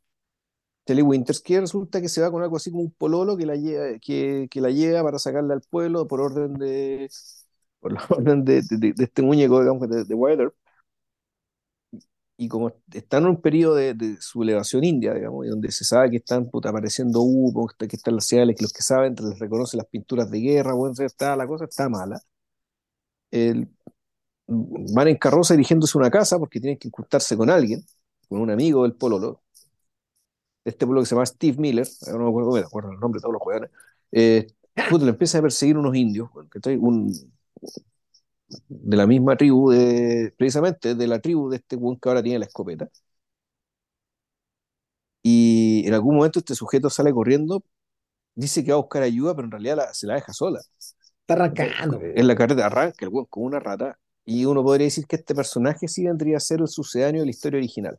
Shelley Winters, que resulta que se va con algo así como un pololo que la lleva, que, que la lleva para sacarla al pueblo por orden de, por la [laughs] orden de, de- de este muñeco, digamos, de, de. Y como están en un periodo de, de sublevación india, digamos, y donde se sabe que están puta, apareciendo humo, que, están las señales, que los que saben les reconocen las pinturas de guerra, bueno, está, la cosa está mala. El- van en carroza dirigiéndose a una casa porque tienen que incrustarse con alguien, con un amigo del pololo, de este pueblo que se llama Steve Miller, ahora no me acuerdo, me acuerdo el nombre de todos los jugadores, eh, le empiezan a perseguir unos indios. Un, de la misma tribu, de, precisamente de la tribu de este que ahora tiene la escopeta. Y en algún momento este sujeto sale corriendo, dice que va a buscar ayuda, pero en realidad la- se la deja sola. Está arrancando. po. En la carreta arranca el buen como una rata, y uno podría decir que este personaje sí vendría a ser el sucedáneo de la historia original.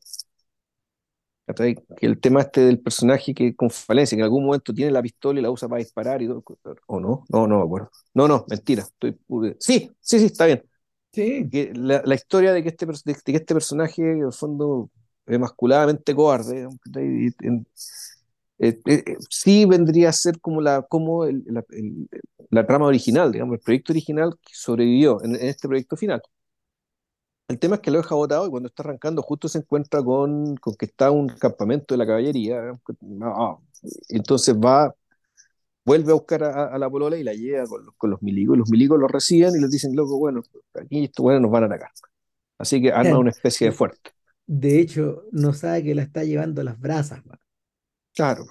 Que el tema este del personaje que con falencia, que en algún momento tiene la pistola y la usa para disparar y todo, o no, no, no me acuerdo. No, no, mentira, estoy Sí, sí, sí, está bien. Sí, Que la, la historia de que este, de, que este personaje, en el fondo, es masculadamente cobarde, ¿cachai? Y en- eh, eh, eh, sí vendría a ser como la, como el- la, el- la trama original, digamos, el proyecto original que sobrevivió en, en este proyecto final. El tema es que lo deja botado y cuando está arrancando justo se encuentra con, con que está un campamento de la caballería. Entonces va, vuelve a buscar a, a la polola y la lleva con los, con los milicos. Los milicos lo reciben y les dicen, loco, bueno, aquí estos bueno, nos van a atacar. Así que arma una especie de fuerte. de hecho, no sabe que la está llevando a las brasas. man. Claro.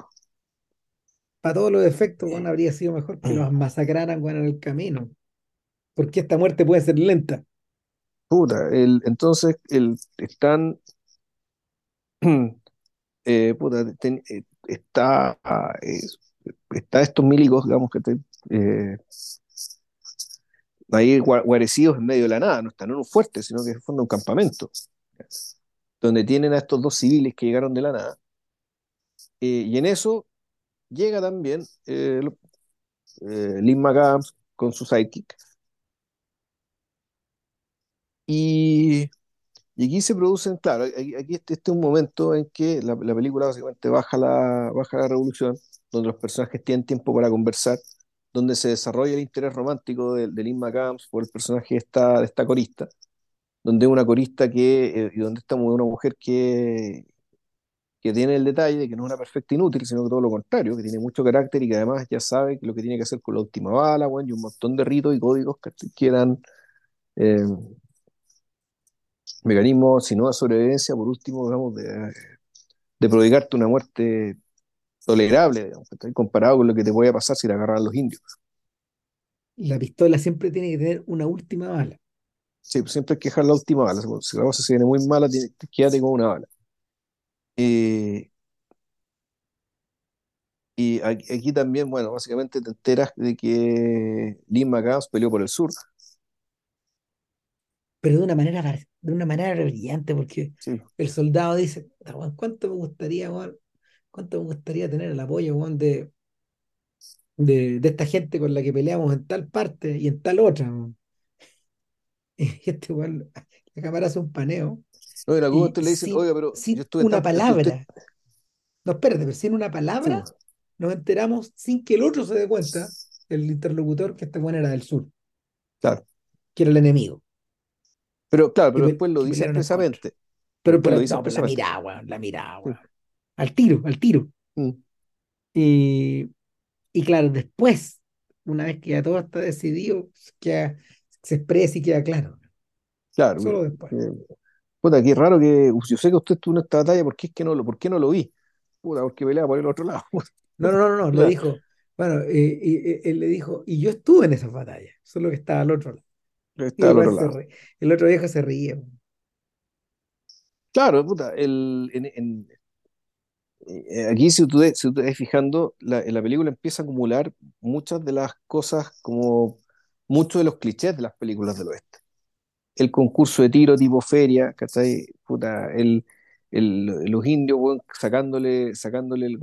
Para todos los efectos, bueno, habría sido mejor que los masacraran bueno, en el camino. Porque esta muerte puede ser lenta. Puta, el, entonces el, están, [clears throat] eh, puta, ten- eh, está, eh, está estos milicos, digamos, que te, eh, ahí gua- guarecidos en medio de la nada, no están en un fuerte, sino que es fondo un campamento. donde tienen a estos dos civiles que llegaron de la nada. Y en eso llega también eh, Lynn McAdams con su sidekick. Y, aquí se producen, claro, aquí, este, este es un momento en que la, la película básicamente baja la, baja la revolución, donde los personajes tienen tiempo para conversar, donde se desarrolla el interés romántico de, de Lynn McAdams por el personaje de esta, corista, donde una corista que, eh, y donde está una mujer que, que tiene el detalle de que no es una perfecta inútil, sino que todo lo contrario, que tiene mucho carácter y que además ya sabe lo que tiene que hacer con la última bala, bueno, y un montón de ritos y códigos que, que eran eh, mecanismos, si no de sobrevivencia, por último, digamos, de, de prodigarte una muerte tolerable, digamos, comparado con lo que te puede pasar si te agarran los indios. La pistola siempre tiene que tener una última bala. Sí, pues siempre hay que dejar la última bala. Si la cosa se viene muy mala, quédate con una bala. Eh, y aquí, también, bueno, básicamente te enteras de que Lynn McAdams peleó por el sur. Pero de una manera, de una manera brillante, porque Sí, el soldado dice, ¿cuánto me gustaría, cuánto me gustaría tener el apoyo, de, de, de, esta gente con la que peleamos en tal parte y en tal otra? [laughs] Y este weón, la cámara hace un paneo. No, algún y momento le dicen, sin, oiga, pero yo sin estuve una tan, estu- usted, palabra, no, espérate, pero sin una palabra nos enteramos sin que el otro se dé cuenta, el interlocutor, que este bueno era del sur, claro. que era el enemigo, Pero claro, pero pe- después lo dice expresamente. Pero, Después lo pero dice no, pero la mirada, weón, la mirada, weón. Al tiro, al tiro. Mm, Y, y claro, después, una vez que ya todo está decidido, queda- se expresa y queda claro. Claro, Solo después. eh, puta, qué raro que yo sé que usted estuvo en esta batalla, ¿por qué es que no lo, por qué no lo vi? Puta, porque pelea por el otro lado. [laughs] No, no, no, no, le Puta, dijo, bueno, eh, y- él le dijo, y yo estuve en esas batallas, solo que estaba al otro lado. Está el, al otro lado. el viejo se reía. weón. Claro, puta, el, en, en- eh, aquí si tú, te- si tú te vas fijando, la, la película empieza a acumular muchas de las cosas como muchos de los clichés de las películas del oeste. el concurso de tiro tipo feria, ¿cachai? Puta, el, el- los indios, weón, sacándole, sacándole el,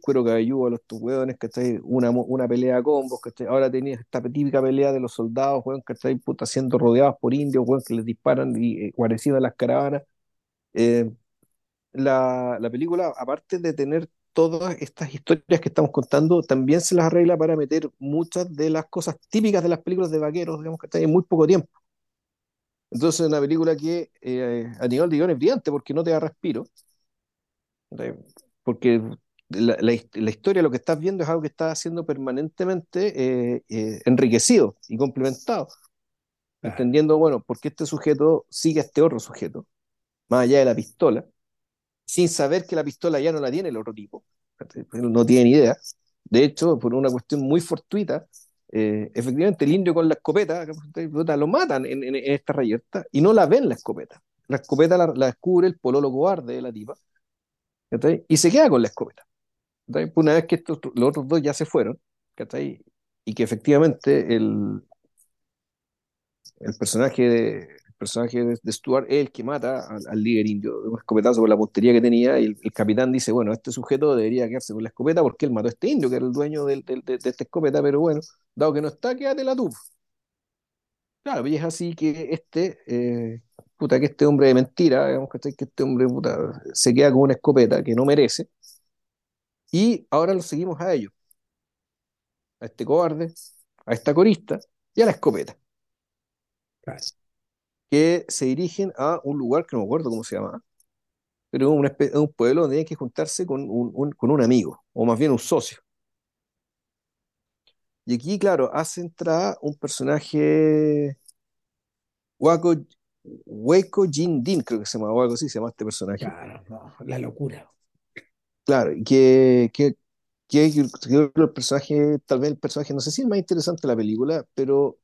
cuero cabelludo a los weones, ¿cachai? Una, una pelea a combos, ¿cachai? Ahora tenías esta típica pelea de los soldados, weón, ¿cachai? Puta, siendo rodeados por indios, weón, que les disparan y eh, guarecidos a las caravanas. Eh, la, la película, aparte de tener todas estas historias que estamos contando, también se las arregla para meter muchas de las cosas típicas de las películas de vaqueros, digamos, que en muy poco tiempo. Entonces, es una película que eh, a nivel de guion es brillante porque no te da respiro, porque la, la la historia, lo que estás viendo es algo que está siendo permanentemente eh, eh, enriquecido y complementado, Claro, entendiendo, bueno, por qué este sujeto sigue a este otro sujeto, más allá de la pistola, sin saber que la pistola ya no la tiene el otro tipo, no tiene ni idea. De hecho, por una cuestión muy fortuita, eh, efectivamente el indio con la escopeta, lo matan en, en- esta reyerta y no la ven la escopeta. La escopeta la, la descubre el pololo cobarde de la tipa. Y se queda con la escopeta. Una vez que estos, los otros dos ya se fueron. Y que efectivamente el, el personaje de, el personaje de, Stuart es el que mata al, líder indio de un escopetazo por la puntería que tenía y el, capitán dice, bueno, este sujeto debería quedarse con la escopeta porque él mató a este indio que era el dueño de, de esta escopeta, pero bueno, dado que no está, quédatela tú. Claro, y es así que este, eh, puta, que este hombre de mentira, digamos que este hombre puta, se queda con una escopeta que no merece y ahora lo seguimos a ellos, a este cobarde, a esta corista y a la escopeta, claro. que se dirigen a un lugar que no me acuerdo cómo se llama, pero es un pueblo donde hay que juntarse con un, un- con un amigo, o más bien un socio. Y aquí, claro, hace entrar un personaje, Waco, Waco Jin Din, creo que se llama, o algo así se llama este personaje. Claro, no, la locura. Claro, que, que, que, que el personaje, tal vez el personaje, no sé si es más interesante la película, pero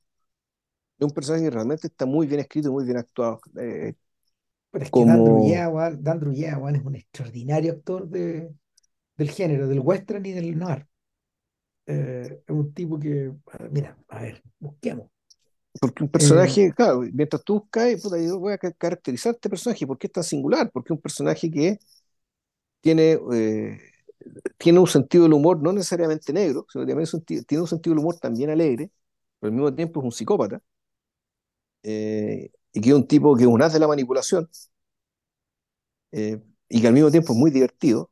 es un personaje que realmente está muy bien escrito y muy bien actuado. Eh, Pero es que Dan como, weón, Dan Drullea, weón, es un extraordinario actor de, del género, del western y del noir. Eh, es un tipo que, mira, a ver, busquemos. Porque un Eh, personaje, claro, mientras tú buscas, puta, yo voy a ca- caracterizar este personaje, ¿por qué es tan singular? Porque es un personaje que tiene, eh, tiene un sentido del humor no necesariamente negro, sino que también tiene un sentido del humor también alegre, pero al mismo tiempo es un psicópata, eh, y que es un tipo que es un as de la manipulación, eh, y que al mismo tiempo es muy divertido,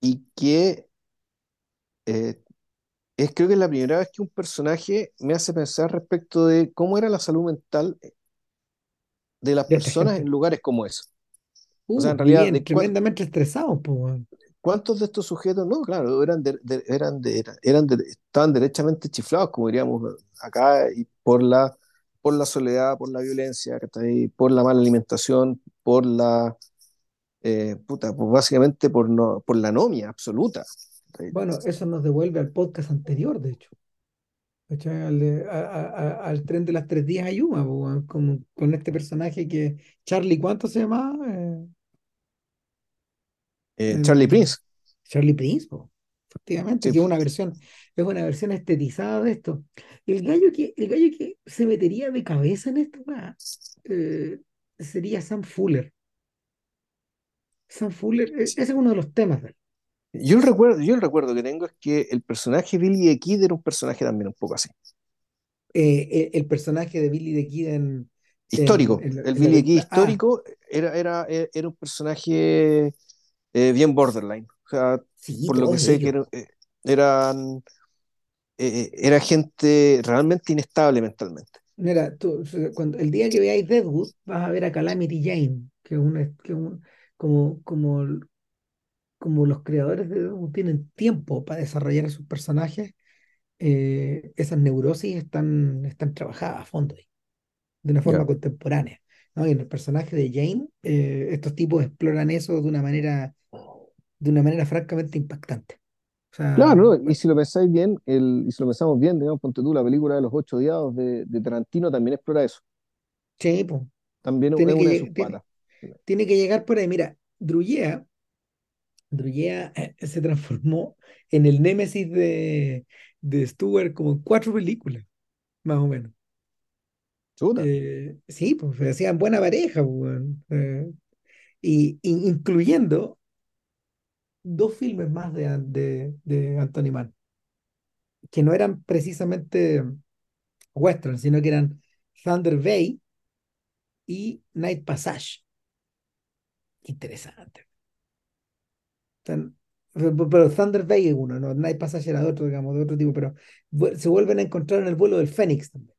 y que eh, es creo que es la primera vez que un personaje me hace pensar respecto de cómo era la salud mental de las personas en lugares como eso. O sea, Uh, en realidad, vivían de tremendamente estresados. ¿Cuántos de estos sujetos, no, claro, eran de, de- eran de, eran de- estaban derechamente chiflados, como diríamos acá, y por la, por la soledad, por la violencia, ¿cachai? por la mala alimentación, por la, eh, puta, pues básicamente por, no, por la anomia absoluta. Bueno, eso nos devuelve al podcast anterior, de hecho. Al, de- a- al tren de las tres días a Yuma, weón, con, con este personaje que. Charlie, ¿cuánto se llama? Eh, Eh, Charlie Prince, Charlie Prince, po, efectivamente, sí, que es una versión, es una versión estetizada de esto. El gallo que, el gallo que se metería de cabeza en esto, eh, sería Sam Fuller. Sam Fuller, e- ese es uno de los temas de él. Yo el recuerdo, yo el recuerdo que tengo es que el personaje Billy the Kid era un personaje también un poco así, Eh, el, el personaje de Billy the Kid en, histórico. en El en Billy the Kid. Ah, histórico era, era, era un personaje eh, bien borderline. O sea, sí, por lo que sé que era- eran, eh, era gente realmente inestable mentalmente. Mira, tú, cuando, el día que veáis Deadwood, vas a ver a Calamity Jane, que es una, que es un- como, como, como los creadores de Deadwood tienen tiempo para desarrollar a sus personajes, eh, esas neurosis están, están trabajadas a fondo ahí, de una forma contemporánea. ¿no? Y en el personaje de Jane, eh, estos tipos exploran eso de una manera, de una manera francamente impactante. Sea, Claro, ¿no? y si lo pensáis bien, el, y si lo pensamos bien, digamos, ponte tú, la película de los ocho odiados de, de Tarantino también explora eso. sí, po, También es tiene que, una de sus lleg- tiene, patas. tiene que llegar por ahí. Mira, Druyea eh, se transformó en el némesis de, de Stewart como en cuatro películas, más o menos. Chuta, Eh, sí, pues hacían buena pareja, pues. Eh, y, y incluyendo dos filmes más de, de, de Anthony Mann, que no eran precisamente western, sino que eran Thunder Bay y Night Passage. Interesante. Tan- pero Thunder Bay es uno, ¿no? Night Passage era de otro, digamos, de otro tipo, pero se vuelven a encontrar en el vuelo del Fénix también.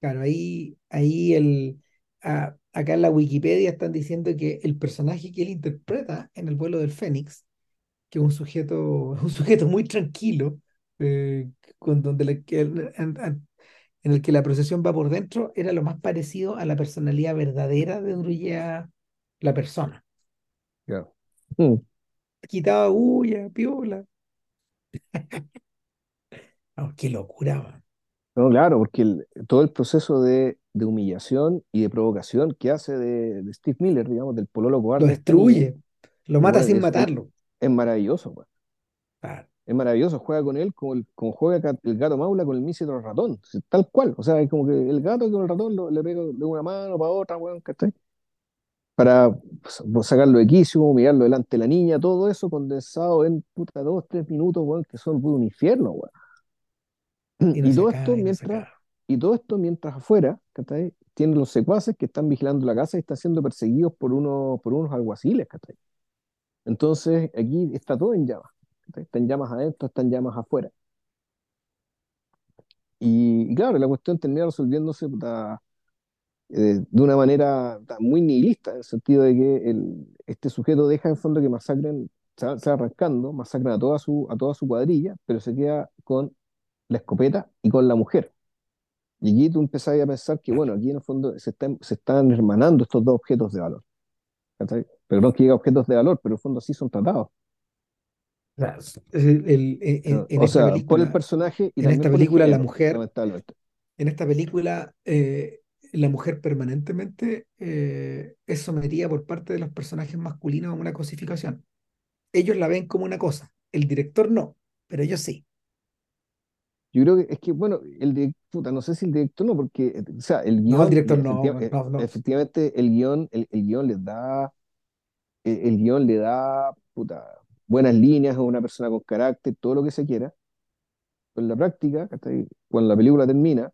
Claro, ahí, ahí el, a- acá en la Wikipedia están diciendo que el personaje que él interpreta en el vuelo del Fénix, que es un sujeto, [laughs] un sujeto muy tranquilo, eh, con donde la- que el- en, en- en el que la procesión va por dentro, era lo más parecido a la personalidad verdadera de Drulla, la persona. ya. Mm. Quitaba bulla, piola. [laughs] Oh, qué locura, man. No, claro, porque el- todo el proceso de, de humillación y de provocación que hace de, de Steve Miller, digamos, del pololo Lo cobarde niña, destruye, lo mata sin matarlo. es maravilloso, weón. Claro. Es maravilloso, juega con él como, el, como juega el gato Maula con el mísero ratón, tal cual. O sea, es como que el gato con el ratón lo- le pega de una mano para otra, weón, ¿cachai? Para pues, sacarlo de quicio, humillarlo delante de la niña, todo eso condensado en puta dos, tres minutos, weón, que son un infierno, weón. Y no Y se todo acaba, esto y no se mientras, y todo esto mientras afuera, ¿cachai? Tienen los secuaces que están vigilando la casa y están siendo perseguidos por unos, por unos alguaciles. Entonces, aquí está todo en llamas. ¿cachai? Está en llamas adentro, está en llamas afuera. Y, y claro, la cuestión termina resolviéndose eh, de una manera muy nihilista, en el sentido de que el, este sujeto deja en fondo que masacren, se arrancando, masacran a toda su, a toda su cuadrilla, pero se queda con la escopeta y con la mujer. Y aquí tú empezás a pensar que, bueno, aquí en el fondo se están, se están hermanando estos dos objetos de valor. no que diga objetos de valor, pero en el fondo sí son tratados. O sea, el- el- en, en O esta sea, por el personaje y en esta película la mujer, en esta película eh, la mujer permanentemente eh, es sometida por parte de los personajes masculinos a una cosificación. Ellos la ven como una cosa, el director no, pero ellos sí. Yo creo que es que, bueno, el de, puta, no sé si el director no, porque, eh, o sea, el No, el guion, director no, efectiva- weón, eh, no, no. efectivamente, el guion, el, el guion les da, el, el guion le da, puta, buenas líneas a una persona con carácter, todo lo que se quiera, pero en la práctica. Cuando la película termina,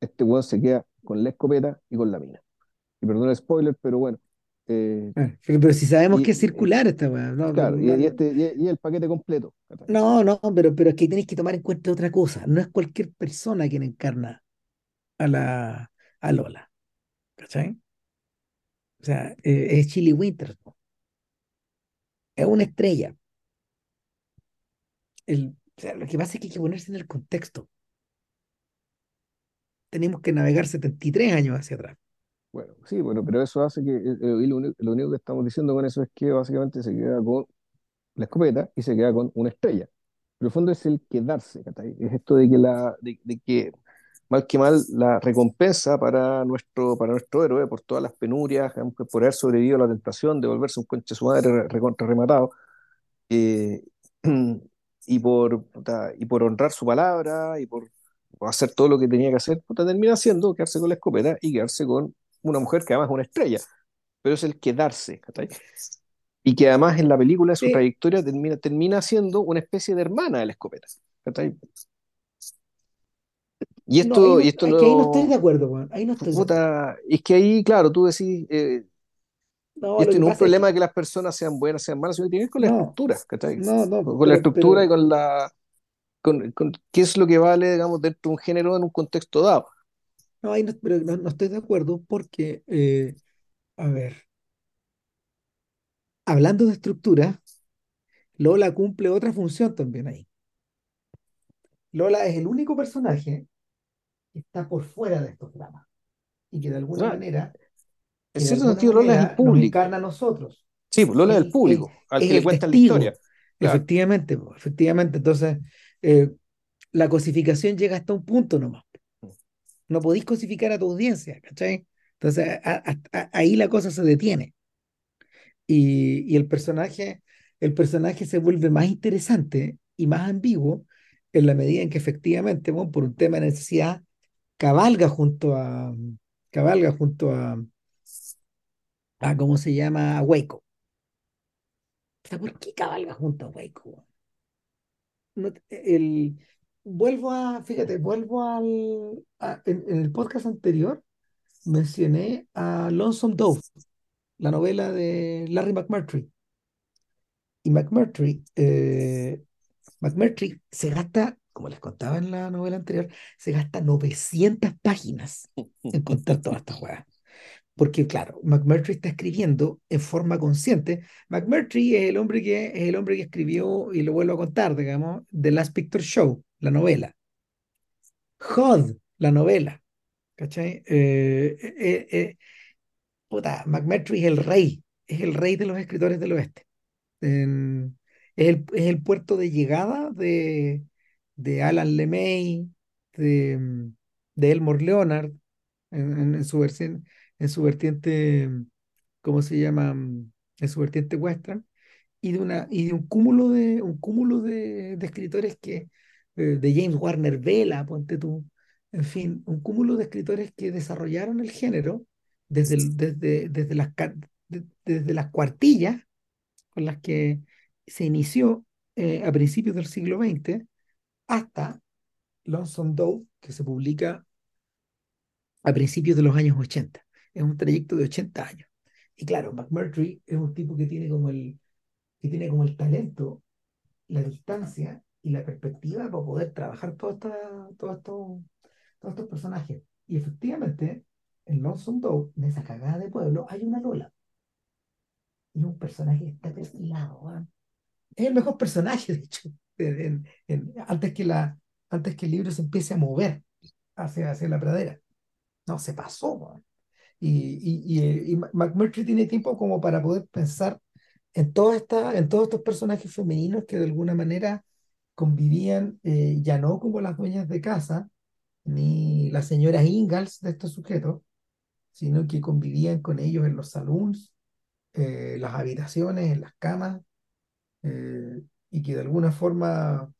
este weón se queda con la escopeta y con la mina. Y perdón el spoiler, pero bueno, eh, Eh, Pero, pero si sabemos y, que es circular esta weá, no, claro, no, y este, y, y el paquete completo, no, no, pero, pero es que tenéis que tomar en cuenta otra cosa. No es cualquier persona quien encarna a la a Lola, ¿cachai? O sea, eh, es Chili Winters, es una estrella. El, o sea, lo que pasa es que hay que ponerse en el contexto. Tenemos que navegar 73 años hacia atrás. Bueno, sí, bueno, pero eso hace que, eh, eh, lo único, que estamos diciendo con eso es que básicamente se queda con la escopeta y se queda con una estrella. Pero el fondo es el quedarse, ¿cachai? Es esto de que, de, que mal que mal, la recompensa para nuestro, para nuestro héroe por todas las penurias, por haber sobrevivido a la tentación de volverse un conche su madre rematado, eh, [clears throat] y, por, y por honrar su palabra y por, por hacer todo lo que tenía que hacer, puta, termina haciendo quedarse con la escopeta y quedarse con una mujer que además es una estrella, pero es el quedarse, ¿cachai? Y que además en la película su Sí, trayectoria termina, termina siendo una especie de hermana de la escopeta. ¿cachai? Y no, ahí esto, y esto es que ahí no estoy de acuerdo, weón. Ahí no estoy de acuerdo. puta, es que ahí, claro, tú decís, eh, No, esto no es un es problema que, de que las personas sean buenas, sean malas, sino que tiene que ver con la estructura, ¿cachai? no, no, Con, la pero, estructura y con la, con, con qué es lo que vale, digamos, dentro de un género en un contexto dado. No, ahí no, pero no, no estoy de acuerdo porque, eh, a ver, hablando de estructura, Lola cumple otra función también ahí. Lola es el único personaje que está por fuera de estos dramas y que de alguna sea, manera, en cierto sentido Lola es el público. encarna a nosotros. Sí, pues Lola Es el público, al es que le el cuentan la historia. Claro. efectivamente, po, efectivamente. Entonces, eh, la cosificación llega hasta un punto nomás. No podéis cosificar a tu audiencia, ¿cachai? Entonces, ahí la cosa se detiene. Y, el personaje, el personaje se vuelve más interesante y más ambiguo en la medida en que efectivamente, bueno, por un tema de necesidad, cabalga junto a, cabalga junto a, a ¿cómo se llama? A ¿por qué cabalga junto a Waco? No el, vuelvo a, fíjate, vuelvo al, en, el podcast anterior mencioné a Lonesome Dove, la novela de Larry McMurtry. Y McMurtry, eh, McMurtry se gasta, como les contaba en la novela anterior, se gasta 900 páginas en contar todas estas jugadas. Porque, claro, McMurtry está escribiendo en forma consciente. McMurtry es el hombre que, es el hombre que escribió, y lo vuelvo a contar, digamos, The Last Picture Show, la novela. Hod, la novela. ¿Cachai? Eh, eh, eh, puta, McMurtry es el rey, es el rey de los escritores del oeste. En- es el, es el puerto de llegada de, de Alan LeMay, de, de Elmore Leonard, en, en- en su versión, en su vertiente, mm, ¿cómo se llama? Mm, En su vertiente western, y de, una, y de un cúmulo de, un cúmulo de, de escritores que, eh, de James Warner Vela, ponte tú, en fin, un cúmulo de escritores que desarrollaron el género desde, el- desde, desde las, desde las cuartillas con las que se inició eh, a principios del siglo XX hasta Lonesome Dove, que se publica a principios de los años 80. Es un trayecto de 80 años. Y claro, McMurtry es un tipo que tiene como el, que tiene como el talento, la distancia y la perspectiva para poder trabajar todo esta- todo esto- todos estos personajes. Y efectivamente, en Lonesome Dove, en esa cagada de pueblo, hay una Lola. Y un personaje que está perfilado, weón. Es el mejor personaje, de hecho, en- en- antes que la, antes que el libro se empiece a mover hacia, hacia la pradera. No, se pasó, weón. Y, y, y, eh, McMurtry tiene tiempo como para poder pensar en, toda esta, en todos estos personajes femeninos que de alguna manera convivían eh, ya no como las dueñas de casa, ni las señoras Ingalls de estos sujetos, sino que convivían con ellos en los saloons, eh, las habitaciones, en las camas, eh, y que de alguna forma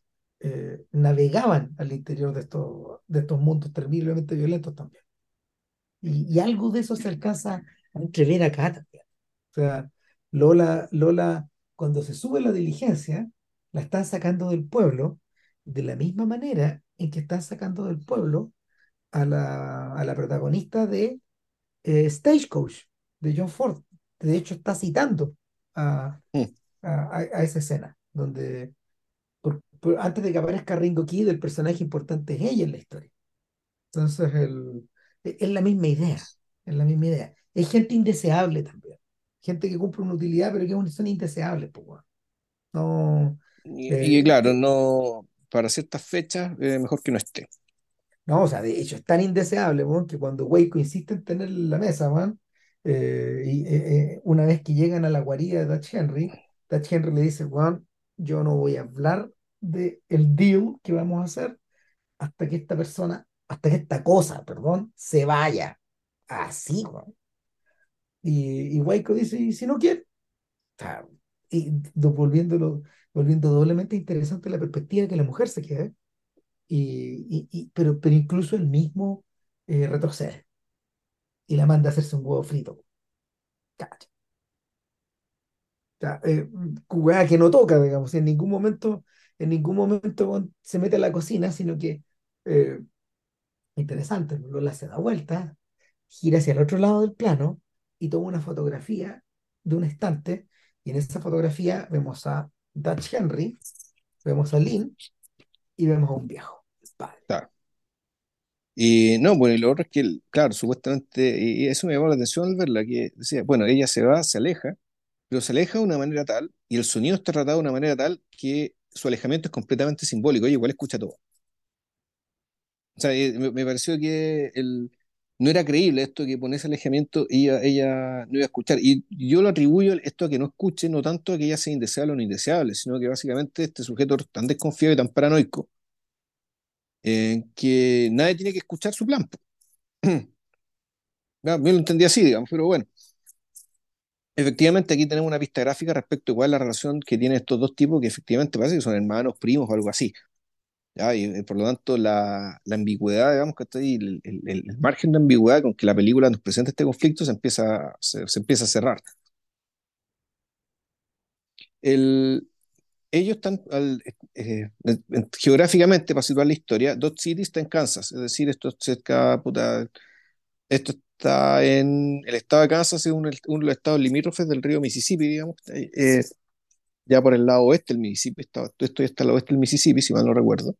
navegaban al interior de estos, de estos mundos terriblemente violentos también. Y, y algo de eso se alcanza a entrever acá también. O sea, Lola, Lola, cuando se sube la diligencia, la están sacando del pueblo de la misma manera en que están sacando del pueblo a la, a la protagonista de eh, Stagecoach, de John Ford. De hecho, está citando a, Mm. a, a esa escena, donde por- por- antes de que aparezca Ringo Kid, el personaje importante es ella en la historia. Entonces, el, es la misma idea, es la misma idea. Es gente indeseable también, gente que cumple una utilidad, pero que son indeseables, pues, weón. No, Y, y eh, claro, no, para ciertas fechas, eh, mejor que no esté. no, o sea, de hecho es tan indeseable, weón, que cuando Waco insiste en tener la mesa, weón, eh, y eh, una vez que llegan a la guarida de Dutch Henry, Dutch Henry le dice, weón, yo no voy a hablar de el deal que vamos a hacer hasta que esta persona, hasta que esta cosa, perdón, se vaya. Así, weón. Y, y Waco dice, ¿y si no quiere? Sea, y do- volviéndolo, volviendo doblemente interesante la perspectiva que la mujer se quede, y, y- y- pero, pero incluso él mismo eh, retrocede y la manda a hacerse un huevo frito. Cacha. O sea, eh, que no toca, digamos, en ningún momento, en ningún momento se mete a la cocina, sino que eh, interesante, Lola se da vuelta, gira hacia el otro lado del plano y toma una fotografía de un estante, y en esa fotografía vemos a Dutch Henry, vemos a Lynn y vemos a un viejo, padre. Y no, bueno, y lo otro es que, claro, supuestamente, y y eso me llamó la atención al verla, que decía, bueno, ella se va, se aleja, pero se aleja de una manera tal, y el sonido está tratado de una manera tal que su alejamiento es completamente simbólico, ella igual escucha todo. O sea, eh, me, pareció que el, no era creíble esto que con ese alejamiento ella, ella no iba a escuchar. Y yo lo atribuyo esto a que no escuche, no tanto a que ella sea indeseable o no indeseable, sino que básicamente este sujeto tan desconfiado y tan paranoico eh, que nadie tiene que escuchar su plan. [clears throat] Yo lo entendí así, digamos, pero bueno. Efectivamente, aquí tenemos una pista gráfica respecto a cuál es la relación que tienen estos dos tipos, que efectivamente parece que son hermanos, primos o algo así. Y, eh, por lo tanto, la, la ambigüedad, digamos, que está ahí, el, el- margen de ambigüedad con que la película nos presenta este conflicto se empieza, se, empieza a cerrar. El, ellos están, al- eh, eh, geográficamente, para situar la historia, Dodge City está en Kansas, es decir, esto es cerca, puta, esto está en el estado de Kansas, es uno, de los estados limítrofes del río Mississippi, digamos, ya por el lado oeste del Mississippi, está- esto ya está al oeste del Mississippi, si mal no recuerdo.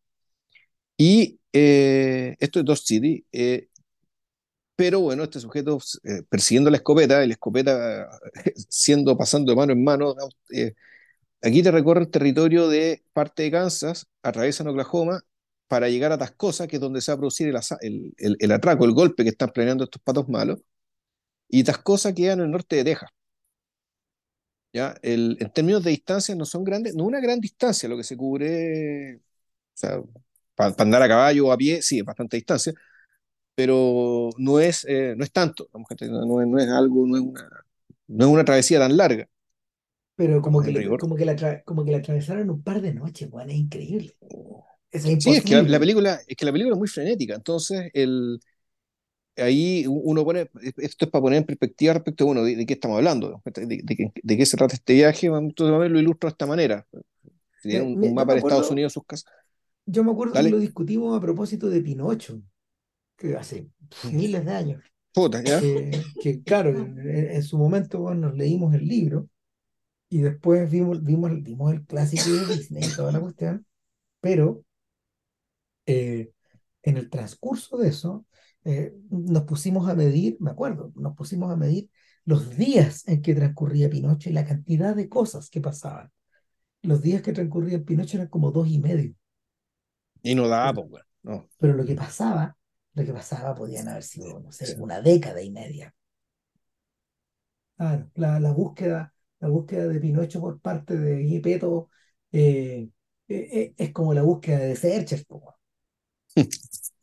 Y eh, esto es Dodge City, eh, pero bueno, este sujeto eh, persiguiendo la escopeta, la escopeta [laughs] siendo, pasando de mano en mano, eh, aquí te recorre el territorio de parte de Kansas, atraviesan Oklahoma para llegar a Tascosa, que es donde se va a producir el, el, el- el atraco, el golpe que están planeando estos patos malos, y Tascosa queda en el norte de Texas. ¿Ya? El- en términos de distancia no son grandes, no una gran distancia lo que se cubre, o sea, para andar a caballo o a pie, sí, es bastante distancia, pero no es, eh, no es tanto, no, es, no es algo, no es una, no es una travesía tan larga, Pero como que, le- como que, la, como que la atravesaron un par de noches, weón, es increíble. Eso es Sí, es que la, película, es que la película es muy frenética, entonces el, ahí uno pone, esto es para poner en perspectiva respecto bueno, de, de qué estamos hablando, digamos, de, de qué- de qué se trata este viaje, entonces lo ilustro de esta manera. Tiene un, un mapa de Estados Unidos en sus casas, yo me acuerdo que lo dale, discutimos a propósito de Pinocho, que hace miles de años. puta, ¿ya? Que, que claro, en, en su momento bueno, nos leímos el libro y después vimos, vimos, vimos el clásico de Disney y toda la cuestión, pero eh, en el transcurso de eso eh, nos pusimos a medir, me acuerdo, nos pusimos a medir los días en que transcurría Pinocho y la cantidad de cosas que pasaban. Los días que transcurría Pinocho eran como dos y medio, Y no da, pero, pues, bueno, no. pero lo que pasaba, lo que pasaba podían haber sido, no sé, una década y media. Claro, la, la búsqueda, la búsqueda de Pinocho por parte de Gepetto eh, eh, eh, es como la búsqueda de weón. [laughs]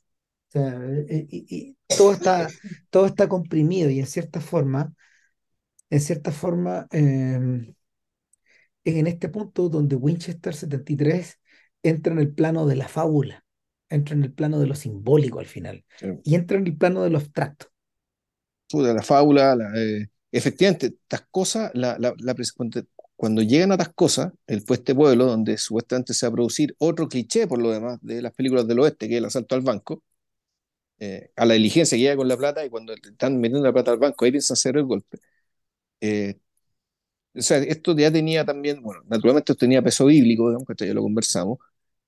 O sea, eh, y, y todo está, todo está comprimido y en cierta forma, en cierta forma, eh, es en este punto donde Winchester 73 entra en el plano de la fábula, entra en el plano de lo simbólico al final, Sí. y entra en el plano de lo abstracto. Puta, la fábula, la, eh, efectivamente, estas cosas, la, la- cuando, cuando llegan a estas cosas, el, pues, este pueblo, donde supuestamente se va a producir otro cliché, por lo demás, de las películas del oeste, que es el asalto al banco, eh, a la diligencia que llega con la plata, y cuando están metiendo la plata al banco, ahí piensan hacer el golpe. Eh, o sea, esto ya tenía también, bueno, naturalmente esto tenía peso bíblico, digamos, que ya lo conversamos,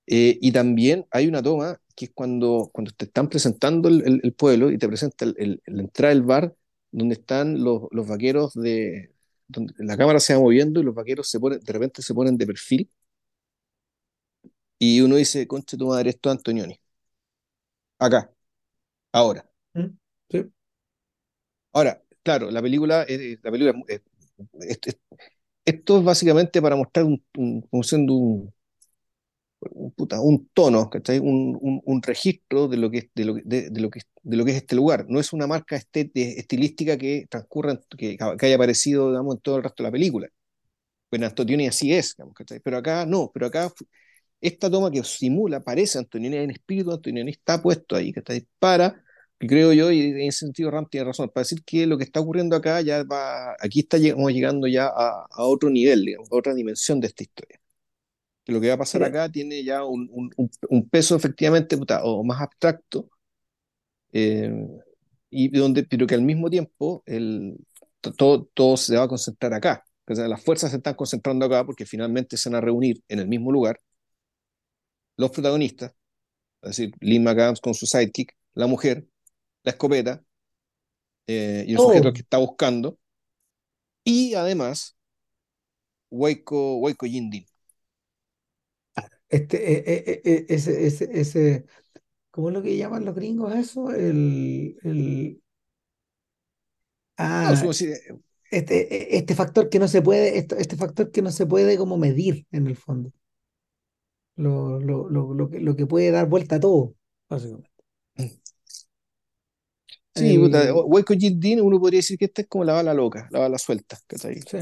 eh, y también hay una toma que es cuando, cuando te están presentando el, el- el pueblo y te presenta el- la entrada del bar donde están los, los vaqueros de... donde la cámara se va moviendo y los vaqueros se ponen, de repente se ponen de perfil y uno dice, concha tu madre, esto es Antonioni. Acá, ahora. ¿Mm? Sí. Ahora, claro, la película, la película es- es- es- esto es básicamente para mostrar un, un- como siendo un, un, puta, un tono, ¿cachai? Un, un, un registro de lo que es, de lo, que- de, de lo que, es- de lo que es este lugar. No es una marca este- de- estilística que transcurra, que, que haya aparecido, digamos, en todo el resto de la película. Bueno, Antonioni así es, digamos, ¿cachai? Pero acá no, pero acá esta toma que simula, parece Antonioni en espíritu, Antonioni está puesto ahí, ¿cachai? Para, creo yo, y en ese sentido Ram tiene razón, para decir que lo que está ocurriendo acá ya va, aquí está llegamos llegando ya a, a otro nivel, digamos, a otra dimensión de esta historia que lo que va a pasar acá tiene ya un, un- un- peso efectivamente o más abstracto, eh, y donde, pero que al mismo tiempo el, to- todo, todo se va a concentrar acá. O sea, las fuerzas se están concentrando acá porque finalmente se van a reunir en el mismo lugar los protagonistas, es decir, Lynn McAdams con su sidekick, la mujer, la escopeta eh, y el sujeto todo que está buscando, y además Waco, Waco Yindin. este, eh, eh, ese, ese, ese, ¿cómo es lo que llaman los gringos eso? El, el, ah, este, este factor que no se puede, este, este factor que no se puede como medir en el fondo, lo, lo, lo, lo que, lo que puede dar vuelta a todo, básicamente. Sí, puta, El, Waco Yindin uno podría decir que esta es como la bala loca, la bala suelta, ¿cachai? sí,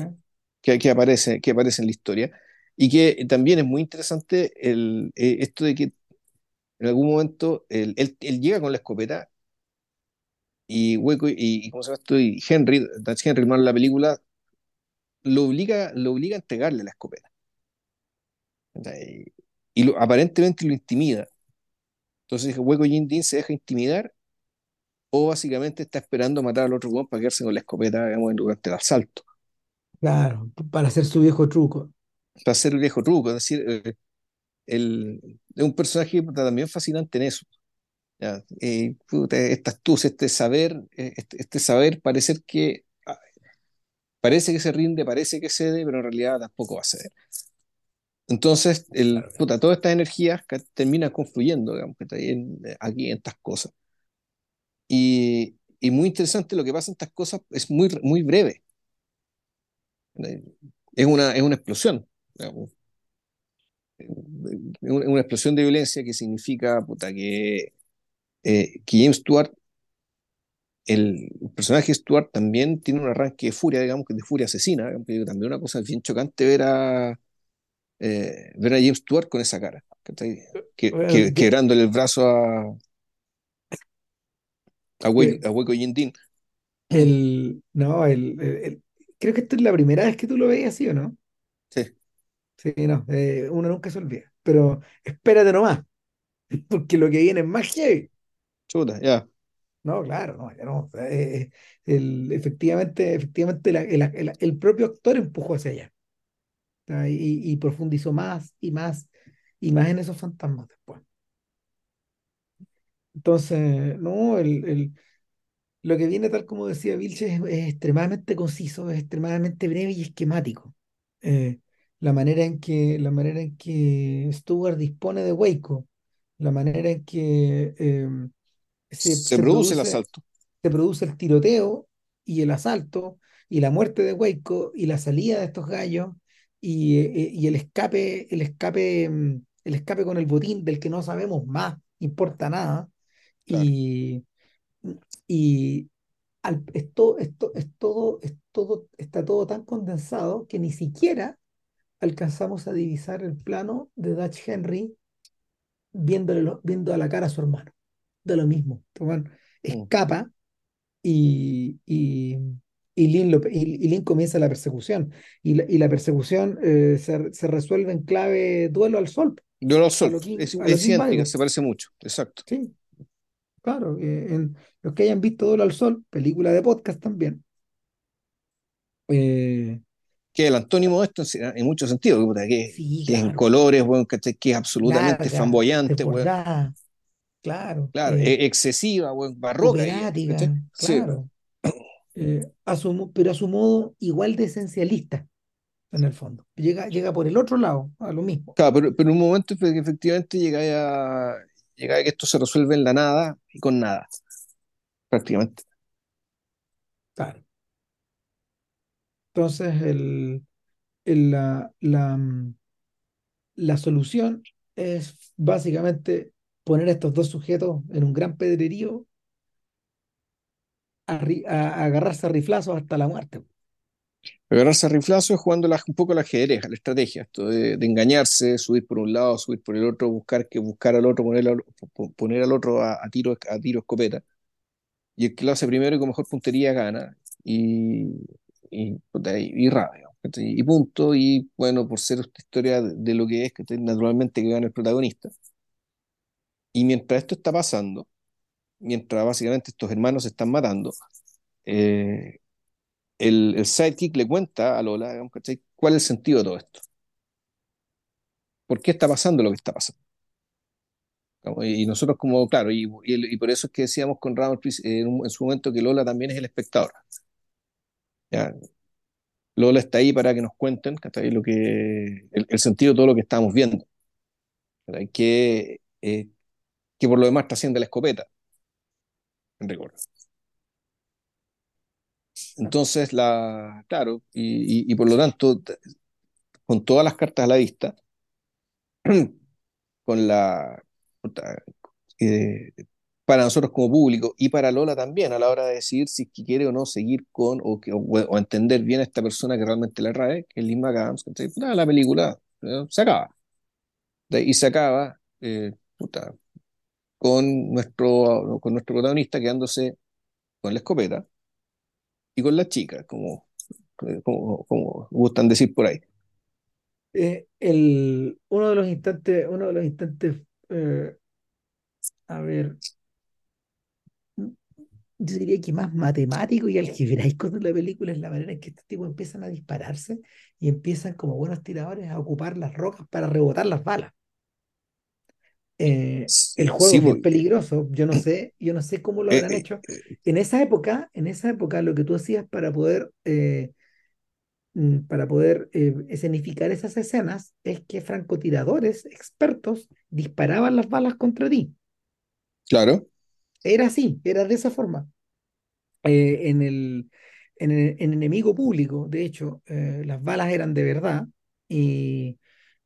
que, que aparece, que aparece en la historia. Y que también es muy interesante el, eh, esto de que en algún momento él, él- él llega con la escopeta y Hueco y, y ¿cómo se llama esto? Y Henry, Dutch Henry, hermano la película, lo obliga, lo obliga a entregarle la escopeta. ¿cachai? Y lo- aparentemente lo intimida. Entonces Hueco Jin Din se deja intimidar o básicamente está esperando matar al otro weón para quedarse con la escopeta, digamos, durante el asalto. claro, para hacer su viejo truco. Para hacer el viejo truco, es decir, eh, el, es un personaje también fascinante en eso. Ya, eh, esta astucia, este saber, eh, este, este saber parecer que ah, parece que se rinde, parece que cede, pero en realidad tampoco va a ceder. Entonces, el, puta, todas estas energías terminan confluyendo, digamos, que está ahí en- aquí en estas cosas. Y, y muy interesante lo que pasa en estas cosas es muy, muy breve. Es una, es una explosión. digamos. Es una, explosión de violencia que significa puta, que, eh, que James Stewart el personaje Stuart también tiene un arranque de furia, digamos, que de furia asesina, que también una cosa bien chocante ver a, eh, ver a James Stewart con esa cara, que, que- quebrándole el brazo a, a, Hueco Yindin. el, no, el, el- el- creo que esta es la primera vez que tú lo veías así, ¿o no? Sí, Sí, no, eh, uno nunca se olvida, pero espérate nomás, [laughs] porque lo que viene es más heavy. chuta, ya. No, claro, no, ya no. eh, el, efectivamente, efectivamente la- el, el- el propio actor empujó hacia allá y, y profundizó más y más y más en esos fantasmas después. Entonces, no, el, el- lo que viene, tal como decía Vilches, es, es extremadamente conciso, es extremadamente breve y esquemático. Eh, la manera en que, la manera en que Stewart dispone de Waco, la manera en que eh, se, Se se produce el produce asalto. se produce el tiroteo y el asalto y la muerte de Waco y la salida de estos gallos y, eh, y el escape, el escape, mm, el escape con el botín del que no sabemos más, importa nada. Claro, Y, y al- esto, esto, es todo, es todo, está todo tan condensado que ni siquiera alcanzamos a divisar el plano de Dutch Henry viéndole viendo a la cara a su hermano. De lo mismo. Este weón Mm. escapa y, y, y Lin, lo- y- Lin comienza la persecución. Y la, y la persecución eh, se, se resuelve en clave duelo al sol, Duelo al Sol, King, es, es se parece mucho, exacto. Sí, claro. eh, en, los que hayan visto Duelo al Sol, película de podcast también. eh, Que el antónimo de esto en, muchos sentidos, que, sí, que en colores, ¿cachai? que es absolutamente Larga, flamboyante, claro. Claro, eh, e- excesiva, weón, barroca, claro. eh, a su mo- pero a su modo igual de esencialista, en el fondo. Llega, llega por el otro lado, a lo mismo. claro, pero, pero en un momento que efectivamente llega a, llega a que esto se resuelve en la nada y con nada, prácticamente. Claro. Entonces, el, la, la, mm, la solución es básicamente poner a estos dos sujetos en un gran pedrerío a agarrarse a riflazos hasta la muerte. Agarrarse a riflazo es jugando la- un poco al ajedrez, a la estrategia, esto de, de engañarse, subir por un lado, subir por el otro, buscar que buscar al otro, poner al, po- poner al otro a, a tiro, a tiro escopeta. Y el que lo hace primero y con mejor puntería gana. Y, y, y, y rabia, y punto. Y bueno, por ser esta historia de lo que es, que naturalmente que gana el protagonista. Y mientras esto está pasando, mientras básicamente estos hermanos se están matando, eh, el, el sidekick le cuenta a Lola, cuál es el sentido de todo esto. ¿Por qué está pasando lo que está pasando? Y nosotros como, claro, y, y, por eso es que decíamos con Ramos en, un- en su momento que Lola también es el espectador. ¿ya? Lola está ahí para que nos cuenten ¿cachai? Lo que, el, sentido de todo lo que estamos viendo. Que, eh, que por lo demás está haciendo la escopeta, en rigor. Entonces, la, claro, y, y, y por lo tanto, con todas las cartas a la vista, [clears throat] con la, eh, para nosotros como público y para Lola también a la hora de decidir si que quiere o no seguir con o, que- o, o entender bien a esta persona que realmente la rae, que es Lynn McAdams, ¿cachai? Puta, la película eh, se acaba. Y se acaba eh, puta, con nuestro, con nuestro protagonista quedándose con la escopeta y con la chica, como, como, como gustan decir por ahí. Eh, el, uno de los instantes, uno de los instantes, eh, a ver, yo diría que más matemático y algebraico de la película es la manera en que estos tipos empiezan a dispararse y empiezan como buenos tiradores a ocupar las rocas para rebotar las balas. Eh, el juego Sí, es porque, peligroso, yo no [clears throat] sé, yo no sé cómo lo eh, habrán eh, hecho. En esa época, en esa época lo que tú hacías para poder, eh, mm, para poder escenificar esas escenas es que francotiradores expertos disparaban las balas contra ti. claro, Era así, era de esa forma. En el, en el- en Enemigo Público, de hecho, las balas eran de verdad y,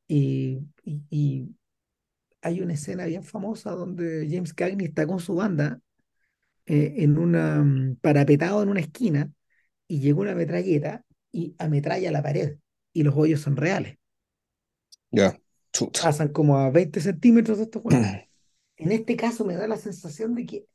y, y- y hay una escena bien famosa donde James Cagney está con su banda eh, en una, mm, parapetado en una esquina y llega una metralleta y ametralla la pared y los hoyos son reales. ya, chuta. Pasan como a 20 centímetros de estos huevos. [clears throat] En este caso me da la sensación de que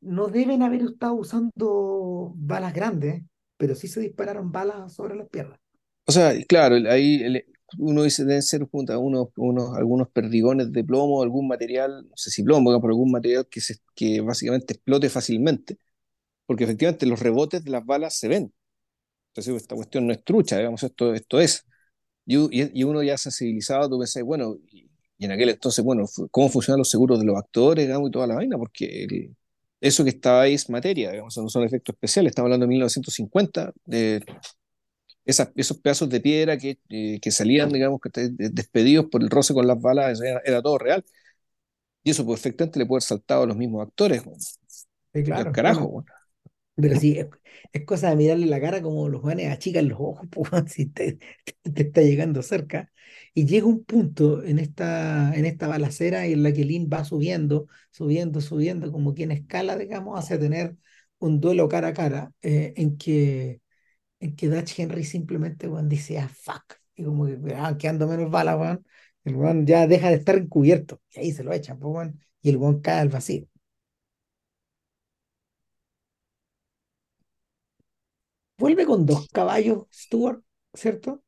no deben haber estado usando balas grandes, pero sí se dispararon balas sobre las piernas. O sea, claro, ahí uno dice deben ser puta, unos, unos, algunos perdigones de plomo, algún material, no sé si plomo, pero algún material que, se, que básicamente explote fácilmente, porque efectivamente los rebotes de las balas se ven. Entonces, esta cuestión no es trucha, digamos, esto, esto es. Y, y- uno ya sensibilizado, tú pensás, bueno, y, y en aquel entonces, bueno, ¿cómo funcionan los seguros de los actores, digamos, y toda la vaina? Porque el- eso que estaba ahí es materia, digamos, no son efectos especiales, estamos hablando de 1950, de esas- esos pedazos de piedra que, eh, que salían, digamos, que despedidos por el roce con las balas, era, era todo real. Y eso perfectamente le puede haber saltado a los mismos actores, weón. Sí, Y al claro, carajo, bueno, pero sí, es, es cosa de mirarle la cara como los jóvenes achican los ojos, [laughs] pues, si te, te, te está llegando cerca. Y llega un punto en esta, en esta balacera en la que Lynn va subiendo, subiendo, subiendo, como quien escala, digamos, hacia tener un duelo cara a cara, eh, en que en que Dutch Henry simplemente weón, dice, ah, fuck, y como que ah, quedando menos balas, weón, El weón ya deja de estar encubierto. Y ahí se lo echan, pues, weón, Y el weón cae al vacío. Vuelve con dos caballos, Stuart, ¿cierto?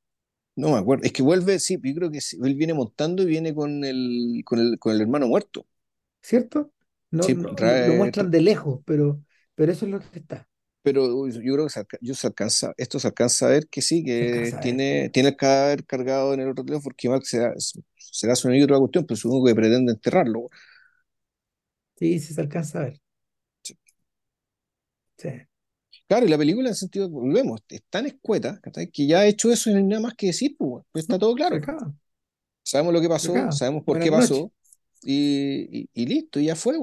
No me acuerdo. Es que vuelve, sí, yo creo que sí, él viene montando y viene con el, con el, con el hermano muerto. ¿Cierto? No, Sí, no, lo, muestran tra- de lejos, pero, pero eso es lo que está. Pero yo creo que se, yo se alcanza, esto se alcanza a ver que sí, Se que ver. tiene, tiene el cadáver cargado en el otro teléfono, porque igual será, será su enemigo otra cuestión, pero supongo que pretende enterrarlo. Sí, sí se alcanza a ver. Sí. Sí, Claro, y la película en sentido, volvemos, es tan escueta, que ya ha hecho eso y no hay nada más que decir, pues, pues está todo se claro. Sabemos lo que se pasó, sabemos por Buenas qué noches. pasó, y, y, y listo, y ya fue,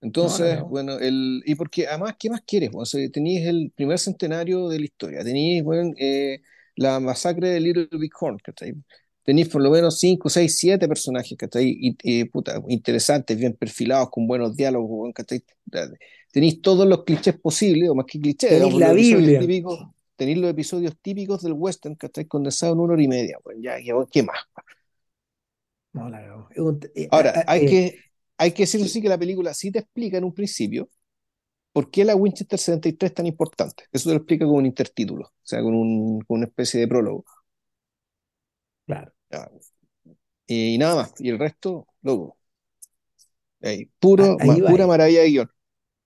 No, Entonces, bueno, el, y porque además, ¿qué más quieres? O sea, el primer centenario de la historia, teníais, bueno, eh, la masacre de Little Big Horn, ¿cachai? Tenéis por lo menos 5, 6, 7 personajes, ¿cachai? Y, y, puta, interesantes, bien perfilados, con buenos diálogos, ¿cachai? Tenéis todos los clichés posibles, o más que clichés, Tenéis la Biblia. típicos, tenéis los episodios típicos del western, ¿cachai? Condensados en una hora y media, bueno, ya, ¿qué más? No, la eh, ah, Ahora, ah, hay eh, que, hay que decirlo y- así que la película sí te explica en un principio por qué la Winchester 73 es tan importante. Eso te lo explica con un intertítulo, o sea, con, un, con una especie de prólogo. claro. Y nada más. Y el resto, loco. Ahí, Ah, puro, Ahí va. pura ahí. maravilla de guion.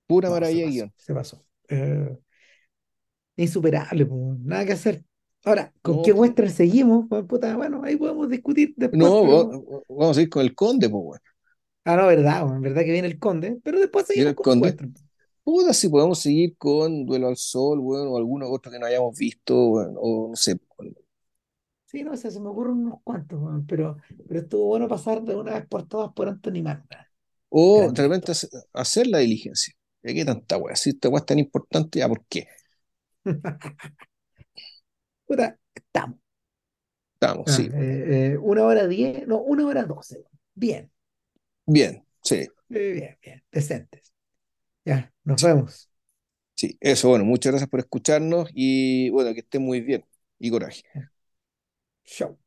Pura No, maravilla de guion. se pasó. Eh, insuperable, pues, nada que hacer. Ahora, ¿con No, qué western seguimos? Pues, puta, bueno, ahí podemos discutir después, no, pero. vamos a ir con el conde, pues, weón. Ah, no, verdad, bueno, verdad que viene el conde, pero después seguimos el con conde. Puta, si podemos seguir con Duelo al Sol, weón, o alguno otro que no hayamos visto, weón, o no sé. Sí, no sé, se me ocurren unos cuantos, pero, pero estuvo bueno pasar de una vez por todas por Anthony Mann. O Gran de repente director. hacer, hacer la diligencia. ¿De qué tanta weá? Si esta weá es tan importante, ¿ya por qué? [laughs] Puta, estamos. Estamos, Ah, sí. eh, eh, una hora diez, no, una hora doce. Bien, Bien, sí, bien, bien, decentes. Ya, nos sí, vemos. sí. Eso, bueno, muchas gracias por escucharnos y bueno, que estén muy bien y coraje. Chau.